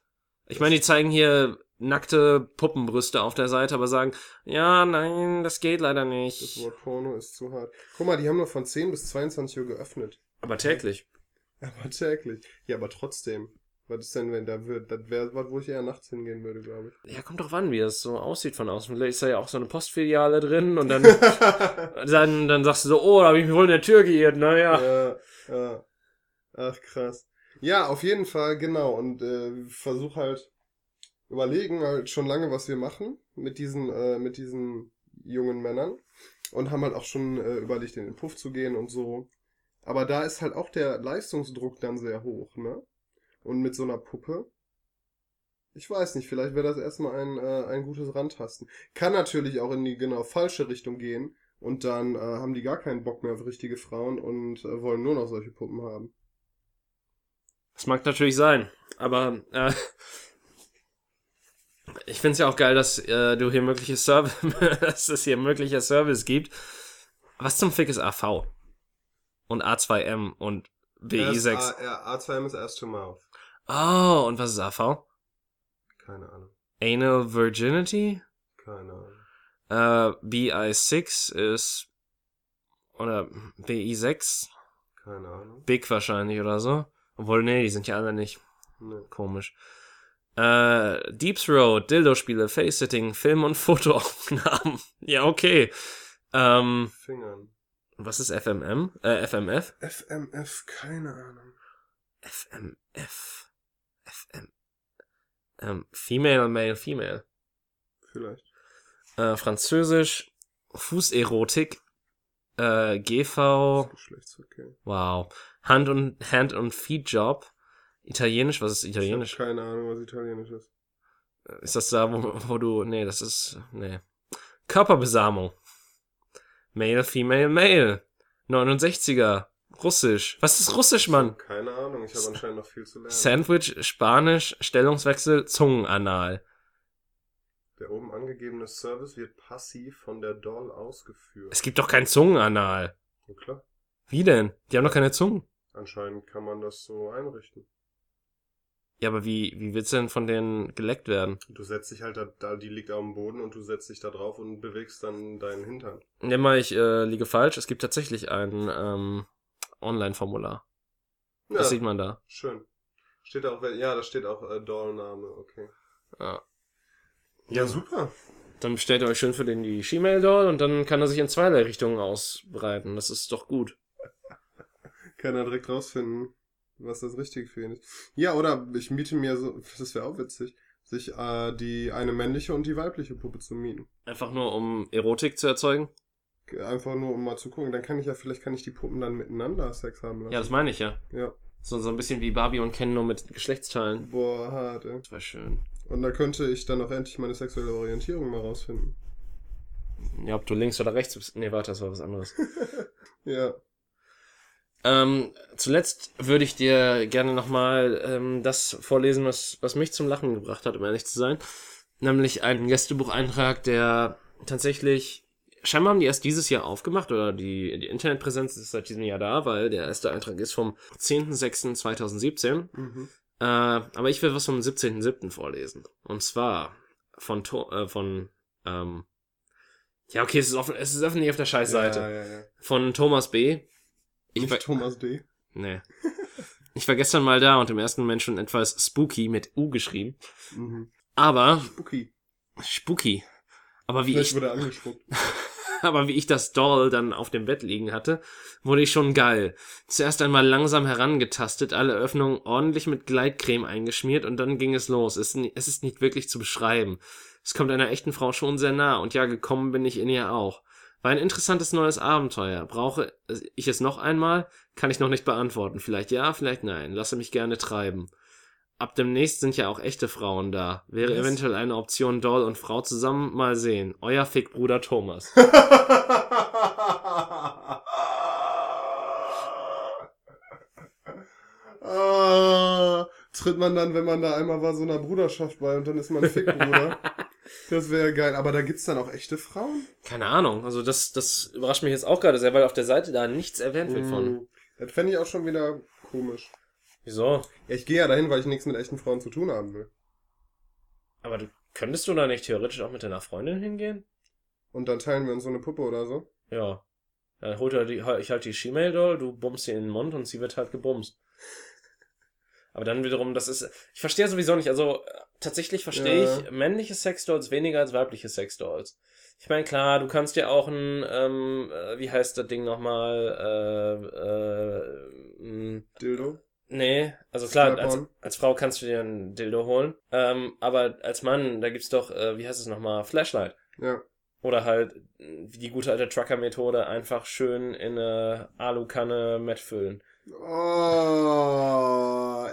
[SPEAKER 1] Ich meine, die zeigen hier nackte Puppenbrüste auf der Seite, aber sagen, ja, nein, das geht leider
[SPEAKER 2] Das
[SPEAKER 1] nicht.
[SPEAKER 2] Wort Porno ist zu hart. Guck mal, die haben nur von 10 bis 22 Uhr geöffnet.
[SPEAKER 1] Aber täglich.
[SPEAKER 2] Aber täglich. Ja, aber trotzdem. Was ist denn, wenn da wird? Das wäre was, wo ich eher nachts hingehen würde, glaube
[SPEAKER 1] Ja, kommt doch an, wie das so aussieht von außen. Vielleicht ist da ja auch so eine Postfiliale drin und dann,
[SPEAKER 2] ich. (laughs)
[SPEAKER 1] dann, dann sagst du so, oh, da habe ich mich wohl in der Tür geirrt, naja.
[SPEAKER 2] ja, ja. Ach, krass. Ja, auf jeden Fall, genau. Und äh, versuch halt überlegen halt schon lange, was wir machen mit diesen, äh, mit diesen jungen Männern. Und haben halt auch schon äh, überlegt, in den Puff zu gehen und so. Aber da ist halt auch der Leistungsdruck dann sehr hoch, ne? Und mit so einer Puppe. Ich weiß nicht, vielleicht wäre das erstmal ein, äh, ein gutes Rantasten. Kann natürlich auch in die genau falsche Richtung gehen. Und dann äh, haben die gar keinen Bock mehr auf richtige Frauen und äh, wollen nur noch solche Puppen haben.
[SPEAKER 1] Das mag natürlich sein, aber äh, ich finde es ja auch geil, dass äh, du hier mögliche Service, (laughs) dass es hier möglicher Service gibt. Was zum Fick ist AV? Und A2M und WI6?
[SPEAKER 2] A, ja, A2M ist Ass to Mouth.
[SPEAKER 1] Oh, und was ist AV?
[SPEAKER 2] Keine Ahnung.
[SPEAKER 1] Anal Virginity?
[SPEAKER 2] Keine Ahnung.
[SPEAKER 1] Äh, BI6 ist oder BI6?
[SPEAKER 2] Keine Ahnung.
[SPEAKER 1] Big wahrscheinlich oder so. Obwohl, nee, die sind ja alle nicht.
[SPEAKER 2] Nee.
[SPEAKER 1] Komisch. Äh, Deep Throat, Dildo-Spiele, Face-Sitting, Film- und Fotoaufnahmen. (laughs) ja, okay. Ähm,
[SPEAKER 2] Fingern.
[SPEAKER 1] Was ist FMM? Äh, FMF?
[SPEAKER 2] FMF, keine Ahnung.
[SPEAKER 1] FMF. FM. Ähm, Female, Male, Female.
[SPEAKER 2] Vielleicht.
[SPEAKER 1] Äh, Französisch, Fußerotik, äh, GV,
[SPEAKER 2] Geschlechtsverkehr.
[SPEAKER 1] wow. Hand- und, Hand- und Feet-Job. Italienisch, was ist
[SPEAKER 2] Ich
[SPEAKER 1] Italienisch?
[SPEAKER 2] habe keine Ahnung, was Italienisch ist.
[SPEAKER 1] Ist das da, wo, wo du. Nee, das ist. Nee. Körperbesamung. Male, Female, Male. 69er. Russisch. Was ist Russisch, Mann?
[SPEAKER 2] Keine Ahnung, ich habe anscheinend noch viel zu lernen.
[SPEAKER 1] Sandwich, Spanisch, Stellungswechsel, Zungenanal.
[SPEAKER 2] Der oben angegebene Service wird passiv von der Doll ausgeführt.
[SPEAKER 1] Es gibt doch kein Zungenanal.
[SPEAKER 2] Ja, klar.
[SPEAKER 1] Wie denn? Die haben doch keine Zungen.
[SPEAKER 2] Anscheinend kann man das so einrichten.
[SPEAKER 1] Ja, aber wie, wie will's denn von denen geleckt werden?
[SPEAKER 2] Du setzt dich halt da, da, die liegt auf dem Boden und du setzt dich da drauf und bewegst dann deinen Hintern.
[SPEAKER 1] Nimm mal, ich äh, liege falsch. Es gibt tatsächlich ein ähm, Online-Formular.
[SPEAKER 2] Ja,
[SPEAKER 1] Das sieht man da.
[SPEAKER 2] schön. Steht da auch, ja, da steht auch äh, Doll-Name, okay.
[SPEAKER 1] Ja.
[SPEAKER 2] Ja, super.
[SPEAKER 1] Dann bestellt ihr euch schön für den die She-Mail-Doll und dann kann er sich in zweierlei Richtungen ausbreiten. Das ist doch gut. (laughs)
[SPEAKER 2] Kann er direkt rausfinden, was das Richtige für ihn ist. Ja, oder ich miete mir so, das wäre auch witzig, sich äh, die eine männliche und die weibliche Puppe zu mieten.
[SPEAKER 1] Einfach nur, um Erotik zu erzeugen?
[SPEAKER 2] Einfach nur, um mal zu gucken. Dann kann ich ja, vielleicht kann ich die Puppen dann miteinander Sex haben lassen.
[SPEAKER 1] Ja, das meine ich ja.
[SPEAKER 2] Ja.
[SPEAKER 1] So, so ein bisschen wie Barbie und Ken nur mit Geschlechtsteilen.
[SPEAKER 2] Boah, hart, ey.
[SPEAKER 1] Das war schön.
[SPEAKER 2] Und da könnte ich dann auch endlich meine sexuelle Orientierung mal rausfinden.
[SPEAKER 1] Ja, ob du links oder rechts bist. Nee, warte, das war was anderes. (laughs)
[SPEAKER 2] Ja.
[SPEAKER 1] Ähm, zuletzt würde ich dir gerne nochmal ähm, das vorlesen, was, was mich zum Lachen gebracht hat, um ehrlich zu sein. Nämlich einen Gästebucheintrag, der tatsächlich scheinbar haben die erst dieses Jahr aufgemacht oder die, die Internetpräsenz ist seit diesem Jahr da, weil der erste Eintrag ist vom 10.06.2017.
[SPEAKER 2] Mhm.
[SPEAKER 1] Äh, aber ich will was vom 17.07. vorlesen. Und zwar von, äh, von ähm, ja, okay, es ist, offen, es ist öffentlich auf der Scheißseite.
[SPEAKER 2] Ja, ja, ja.
[SPEAKER 1] Von Thomas B. Ich
[SPEAKER 2] Nicht Thomas D.
[SPEAKER 1] nee. Ich war gestern mal da und im ersten Moment schon etwas spooky mit U geschrieben.
[SPEAKER 2] Mhm.
[SPEAKER 1] Aber,
[SPEAKER 2] Spooky.
[SPEAKER 1] spooky. Aber wie
[SPEAKER 2] Vielleicht
[SPEAKER 1] ich,
[SPEAKER 2] wurde angespuckt. (laughs)
[SPEAKER 1] aber wie ich das Doll dann auf dem Bett liegen hatte, wurde ich schon geil. Zuerst einmal langsam herangetastet, alle Öffnungen ordentlich mit Gleitcreme eingeschmiert und dann ging es los. Es, es ist nicht wirklich zu beschreiben. Es kommt einer echten Frau schon sehr nah und ja, gekommen bin ich in ihr auch. War ein interessantes neues Abenteuer. Brauche ich es noch einmal? Kann ich noch nicht beantworten. Vielleicht ja, vielleicht nein. Lasse mich gerne treiben. Ab demnächst sind ja auch echte Frauen da. Wäre
[SPEAKER 2] Was?
[SPEAKER 1] eventuell eine Option Doll und Frau zusammen mal sehen. Euer Fickbruder Thomas. (laughs)
[SPEAKER 2] ah, tritt man dann, wenn man da einmal war, so einer Bruderschaft bei und dann ist man Fickbruder. (laughs) das wäre geil. Aber da gibt's dann auch echte Frauen?
[SPEAKER 1] Keine Ahnung. Also das, das überrascht mich jetzt auch gerade sehr, weil auf der Seite da nichts erwähnt wird von.
[SPEAKER 2] Mm, Das fände ich auch schon wieder komisch.
[SPEAKER 1] Wieso?
[SPEAKER 2] Ja, ich gehe ja dahin, weil ich nichts mit echten Frauen zu tun haben will.
[SPEAKER 1] Aber du könntest du da nicht theoretisch auch mit deiner Freundin hingehen?
[SPEAKER 2] Und dann teilen wir uns so eine Puppe oder so.
[SPEAKER 1] Ja. Dann holt er die, ich halt die She-Mail doll, du bummst sie in den Mund und sie wird halt gebumst. Aber dann wiederum, das ist, ich verstehe sowieso nicht, also äh, tatsächlich verstehe
[SPEAKER 2] Ja.
[SPEAKER 1] ich männliche Sexdolls weniger als weibliche Sexdolls. Ich meine, klar, du kannst ja auch ein, ähm, äh, wie heißt das Ding nochmal, äh, äh,
[SPEAKER 2] Dildo.
[SPEAKER 1] Nee, also klar, als, als Frau kannst du dir ein Dildo holen. Ähm, aber als Mann, da gibt's doch, äh, wie heißt es nochmal, Flashlight.
[SPEAKER 2] Ja.
[SPEAKER 1] Oder halt äh, wie die gute alte Trucker-Methode, einfach schön in eine Alukanne Met füllen.
[SPEAKER 2] Oh,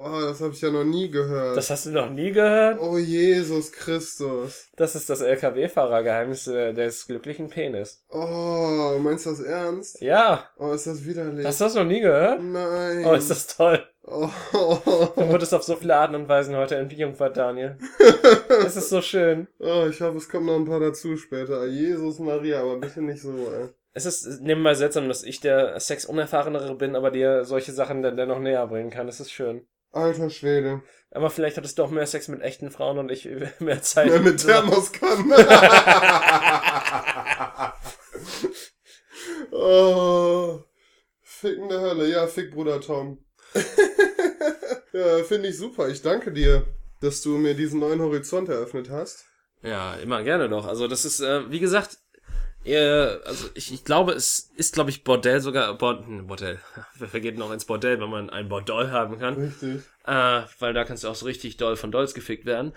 [SPEAKER 2] Oh, das habe ich ja noch nie gehört.
[SPEAKER 1] Das hast du noch nie gehört?
[SPEAKER 2] oh Jesus Christus.
[SPEAKER 1] Das ist das LKW-Fahrergeheimnis äh, des glücklichen Penis.
[SPEAKER 2] Oh, meinst du das ernst?
[SPEAKER 1] Ja,
[SPEAKER 2] Oh, ist das widerlich.
[SPEAKER 1] hast du das noch nie gehört?
[SPEAKER 2] Nein.
[SPEAKER 1] Oh, ist das toll.
[SPEAKER 2] Oh.
[SPEAKER 1] Du wurdest auf so viele Arten und Weisen heute entjungfert, Daniel. Es ist so schön.
[SPEAKER 2] oh, ich hoffe, es kommen noch ein paar dazu später. Jesus Maria, aber bitte nicht so, ey.
[SPEAKER 1] Es ist nebenbei seltsam, dass ich der Sex-Unerfahrenere bin, aber dir solche Sachen dann dennoch näher bringen kann. Das ist schön.
[SPEAKER 2] Alter Schwede.
[SPEAKER 1] Aber vielleicht hattest du auch mehr Sex mit echten Frauen und ich (laughs) mehr Zeit.
[SPEAKER 2] Ja, mit (laughs) Thermoskannen. (laughs) oh, fickende Hölle. Ja, fick Bruder Tom. (laughs) ja, finde ich super. Ich danke dir, dass du mir diesen neuen Horizont eröffnet hast.
[SPEAKER 1] Ja, immer gerne doch. Also das ist, äh, wie gesagt, eher, also ich, ich glaube, es ist, glaube ich, Bordell sogar, hm, Bordell. (laughs) Wer geht noch ins Bordell, wenn man ein Bordell haben kann?
[SPEAKER 2] Richtig.
[SPEAKER 1] Äh, weil da kannst du auch so richtig doll von Dolls gefickt werden.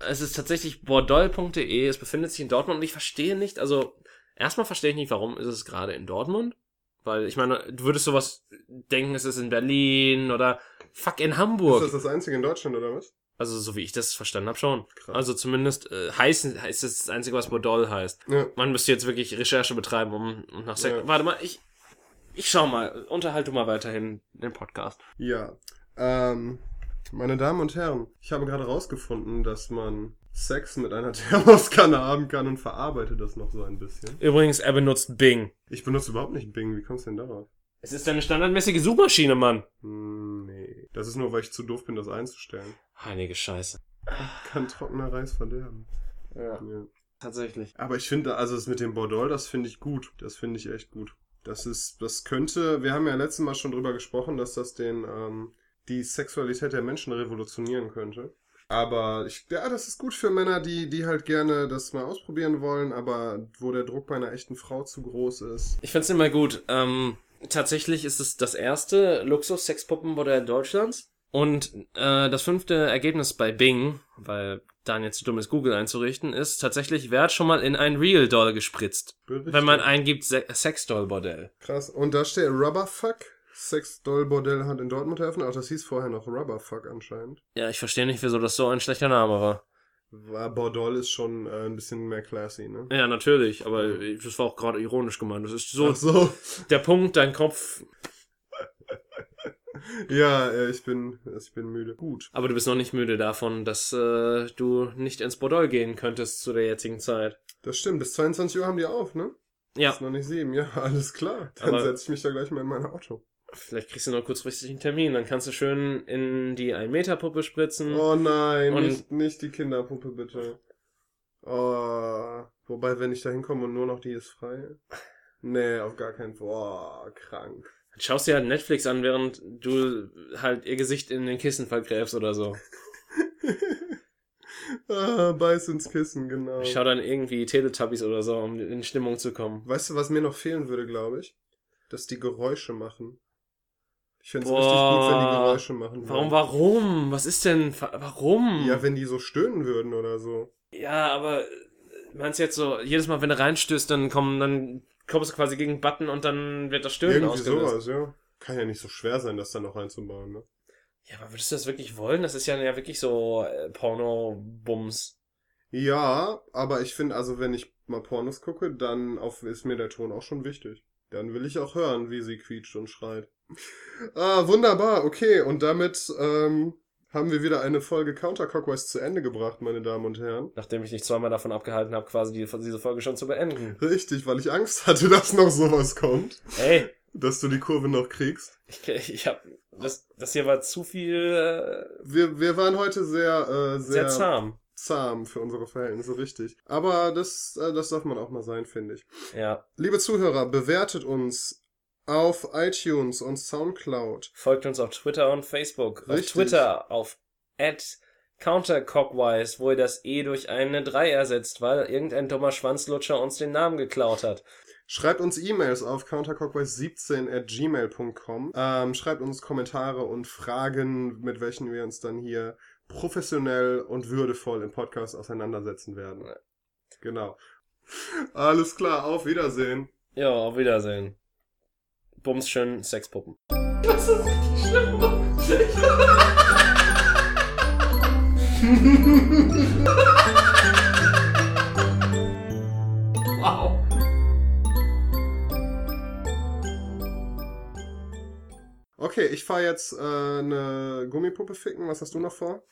[SPEAKER 1] Es ist tatsächlich bordoll.de, es befindet sich in Dortmund und ich verstehe nicht, also erstmal verstehe ich nicht, warum ist es gerade in Dortmund? Weil ich meine, du würdest sowas denken, es ist in Berlin oder fuck in Hamburg.
[SPEAKER 2] Ist das das einzige in Deutschland, oder was?
[SPEAKER 1] Also so wie ich das verstanden habe schon.
[SPEAKER 2] Krass.
[SPEAKER 1] Also zumindest äh, heißen heißt es das einzige, was Bordoll heißt.
[SPEAKER 2] Ja.
[SPEAKER 1] Man müsste jetzt wirklich Recherche betreiben, um, um nach Sex.
[SPEAKER 2] Ja.
[SPEAKER 1] Warte mal, ich ich schau mal, unterhalte mal weiterhin den Podcast.
[SPEAKER 2] Ja. Ähm, meine Damen und Herren, ich habe gerade rausgefunden, dass man Sex mit einer (laughs) Thermoskanne haben kann und verarbeite das noch so ein bisschen.
[SPEAKER 1] Übrigens, er benutzt Bing.
[SPEAKER 2] Ich benutze überhaupt nicht Bing. Wie kommst du denn darauf?
[SPEAKER 1] Es ist eine standardmäßige Suchmaschine, Mann.
[SPEAKER 2] Hm, nee. Das ist nur, weil ich zu doof bin, das einzustellen.
[SPEAKER 1] Heilige Scheiße.
[SPEAKER 2] Kann trockener Reis verderben.
[SPEAKER 1] Ja,
[SPEAKER 2] Ja.
[SPEAKER 1] tatsächlich.
[SPEAKER 2] Aber ich finde, also das mit dem Bordell, das finde ich gut. Das finde ich echt gut. Das ist, das könnte, wir haben ja letztes Mal schon drüber gesprochen, dass das den, ähm, die Sexualität der Menschen revolutionieren könnte. Aber ich, ja, das ist gut für Männer, die, die halt gerne das mal ausprobieren wollen, aber wo der Druck bei einer echten Frau zu groß ist.
[SPEAKER 1] Ich find's immer gut. Ähm, tatsächlich ist es das erste Luxus-Sexpuppenmodell Deutschlands. Und äh, das fünfte Ergebnis bei Bing, weil Daniel zu dumm ist, Google einzurichten, ist tatsächlich, wer hat schon mal in ein Real Doll gespritzt?
[SPEAKER 2] Berichte.
[SPEAKER 1] Wenn man eingibt Se Sexdoll-Bordell.
[SPEAKER 2] Krass. Und da steht Rubberfuck. Sex Doll Bordell hat in Dortmund eröffnet. Auch das hieß vorher noch Rubberfuck anscheinend.
[SPEAKER 1] Ja, ich verstehe nicht, wieso das so ein schlechter Name war.
[SPEAKER 2] War Bordell ist schon äh, ein bisschen mehr classy, ne?
[SPEAKER 1] Ja, natürlich, aber das war auch gerade ironisch gemeint. Das ist so
[SPEAKER 2] Ach so. (laughs)
[SPEAKER 1] der Punkt, dein Kopf. (laughs)
[SPEAKER 2] Ja, äh, ich bin, ich bin müde. Gut.
[SPEAKER 1] Aber du bist noch nicht müde davon, dass äh, du nicht ins Bordell gehen könntest zu der jetzigen Zeit.
[SPEAKER 2] Das stimmt. Bis 22 Uhr haben die auf, ne?
[SPEAKER 1] Ja,
[SPEAKER 2] Ist noch nicht sieben. Ja, (laughs) alles klar. Dann setze ich mich da gleich mal in mein Auto.
[SPEAKER 1] Vielleicht kriegst du noch kurzfristig einen Termin. Dann kannst du schön in die 1-Meter-Puppe spritzen.
[SPEAKER 2] Oh nein, nicht, nicht die Kinderpuppe, bitte. Oh, wobei, wenn ich da hinkomme und nur noch die ist frei. Nee, auf gar keinen Fall. Boah, krank.
[SPEAKER 1] Dann schaust dir halt Netflix an, während du halt ihr Gesicht in den Kissen vergräbst oder so. (laughs)
[SPEAKER 2] ah, beiß ins Kissen, genau.
[SPEAKER 1] Ich schau dann irgendwie Teletubbies oder so, um in Stimmung zu kommen.
[SPEAKER 2] Weißt du, was mir noch fehlen würde, glaube ich? Dass die Geräusche machen. Ich finde es richtig gut, wenn die Geräusche machen.
[SPEAKER 1] Warum,
[SPEAKER 2] würden.
[SPEAKER 1] warum? Was ist denn, warum?
[SPEAKER 2] Ja, wenn die so stöhnen würden oder so.
[SPEAKER 1] Ja, aber äh, meinst du jetzt so, jedes Mal, wenn du reinstößt, dann kommen, dann kommst du quasi gegen den Button und dann wird das Stöhnen
[SPEAKER 2] Irgendwie
[SPEAKER 1] ausgelöst.
[SPEAKER 2] sowas, ja. Kann ja nicht so schwer sein, das da noch reinzubauen, ne?
[SPEAKER 1] Ja, aber würdest du das wirklich wollen? Das ist ja, ja wirklich so äh, Porno-Bums.
[SPEAKER 2] Ja, aber ich finde, also wenn ich mal Pornos gucke, dann auf, ist mir der Ton auch schon wichtig. Dann will ich auch hören, wie sie quietscht und schreit. Ah, wunderbar, okay. Und damit ähm, haben wir wieder eine Folge Counter Clockwise zu Ende gebracht, meine Damen und Herren.
[SPEAKER 1] Nachdem ich dich zweimal davon abgehalten habe, quasi die, diese Folge schon zu beenden.
[SPEAKER 2] Richtig, weil ich Angst hatte, (laughs) dass noch sowas kommt.
[SPEAKER 1] Ey,
[SPEAKER 2] Dass du die Kurve noch kriegst.
[SPEAKER 1] ich, ich hab, das, das hier war zu viel, äh,
[SPEAKER 2] Wir, wir waren heute sehr, äh,
[SPEAKER 1] sehr
[SPEAKER 2] sehr,
[SPEAKER 1] zahm.
[SPEAKER 2] zahm für unsere Verhältnisse, richtig. Aber das, äh, das darf man auch mal sein, finde ich.
[SPEAKER 1] Ja.
[SPEAKER 2] Liebe Zuhörer, bewertet uns auf iTunes und Soundcloud.
[SPEAKER 1] Folgt uns auf Twitter und Facebook. Auf
[SPEAKER 2] Richtig.
[SPEAKER 1] Twitter auf countercockwise, wo ihr das E durch eine 3 ersetzt, weil irgendein dummer Schwanzlutscher uns den Namen geklaut hat.
[SPEAKER 2] Schreibt uns E-Mails auf counterclockwise17 at gmail.com. Ähm, schreibt uns Kommentare und Fragen, mit welchen wir uns dann hier professionell und würdevoll im Podcast auseinandersetzen werden. Genau. Alles klar, auf Wiedersehen.
[SPEAKER 1] Ja, auf Wiedersehen. Bums schön Sexpuppen. Das ist richtig schlimm. wow.
[SPEAKER 2] Okay, ich fahr jetzt äh, eine Gummipuppe ficken. Was hast du noch vor?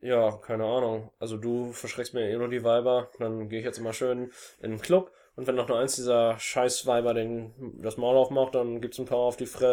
[SPEAKER 1] Ja, keine Ahnung. Also du verschreckst mir eh nur die Weiber. Dann gehe ich jetzt mal schön in den Club. Und wenn noch nur eins dieser scheiß Weiber den, das Maul aufmacht, dann gibt's ein paar auf die Fresse.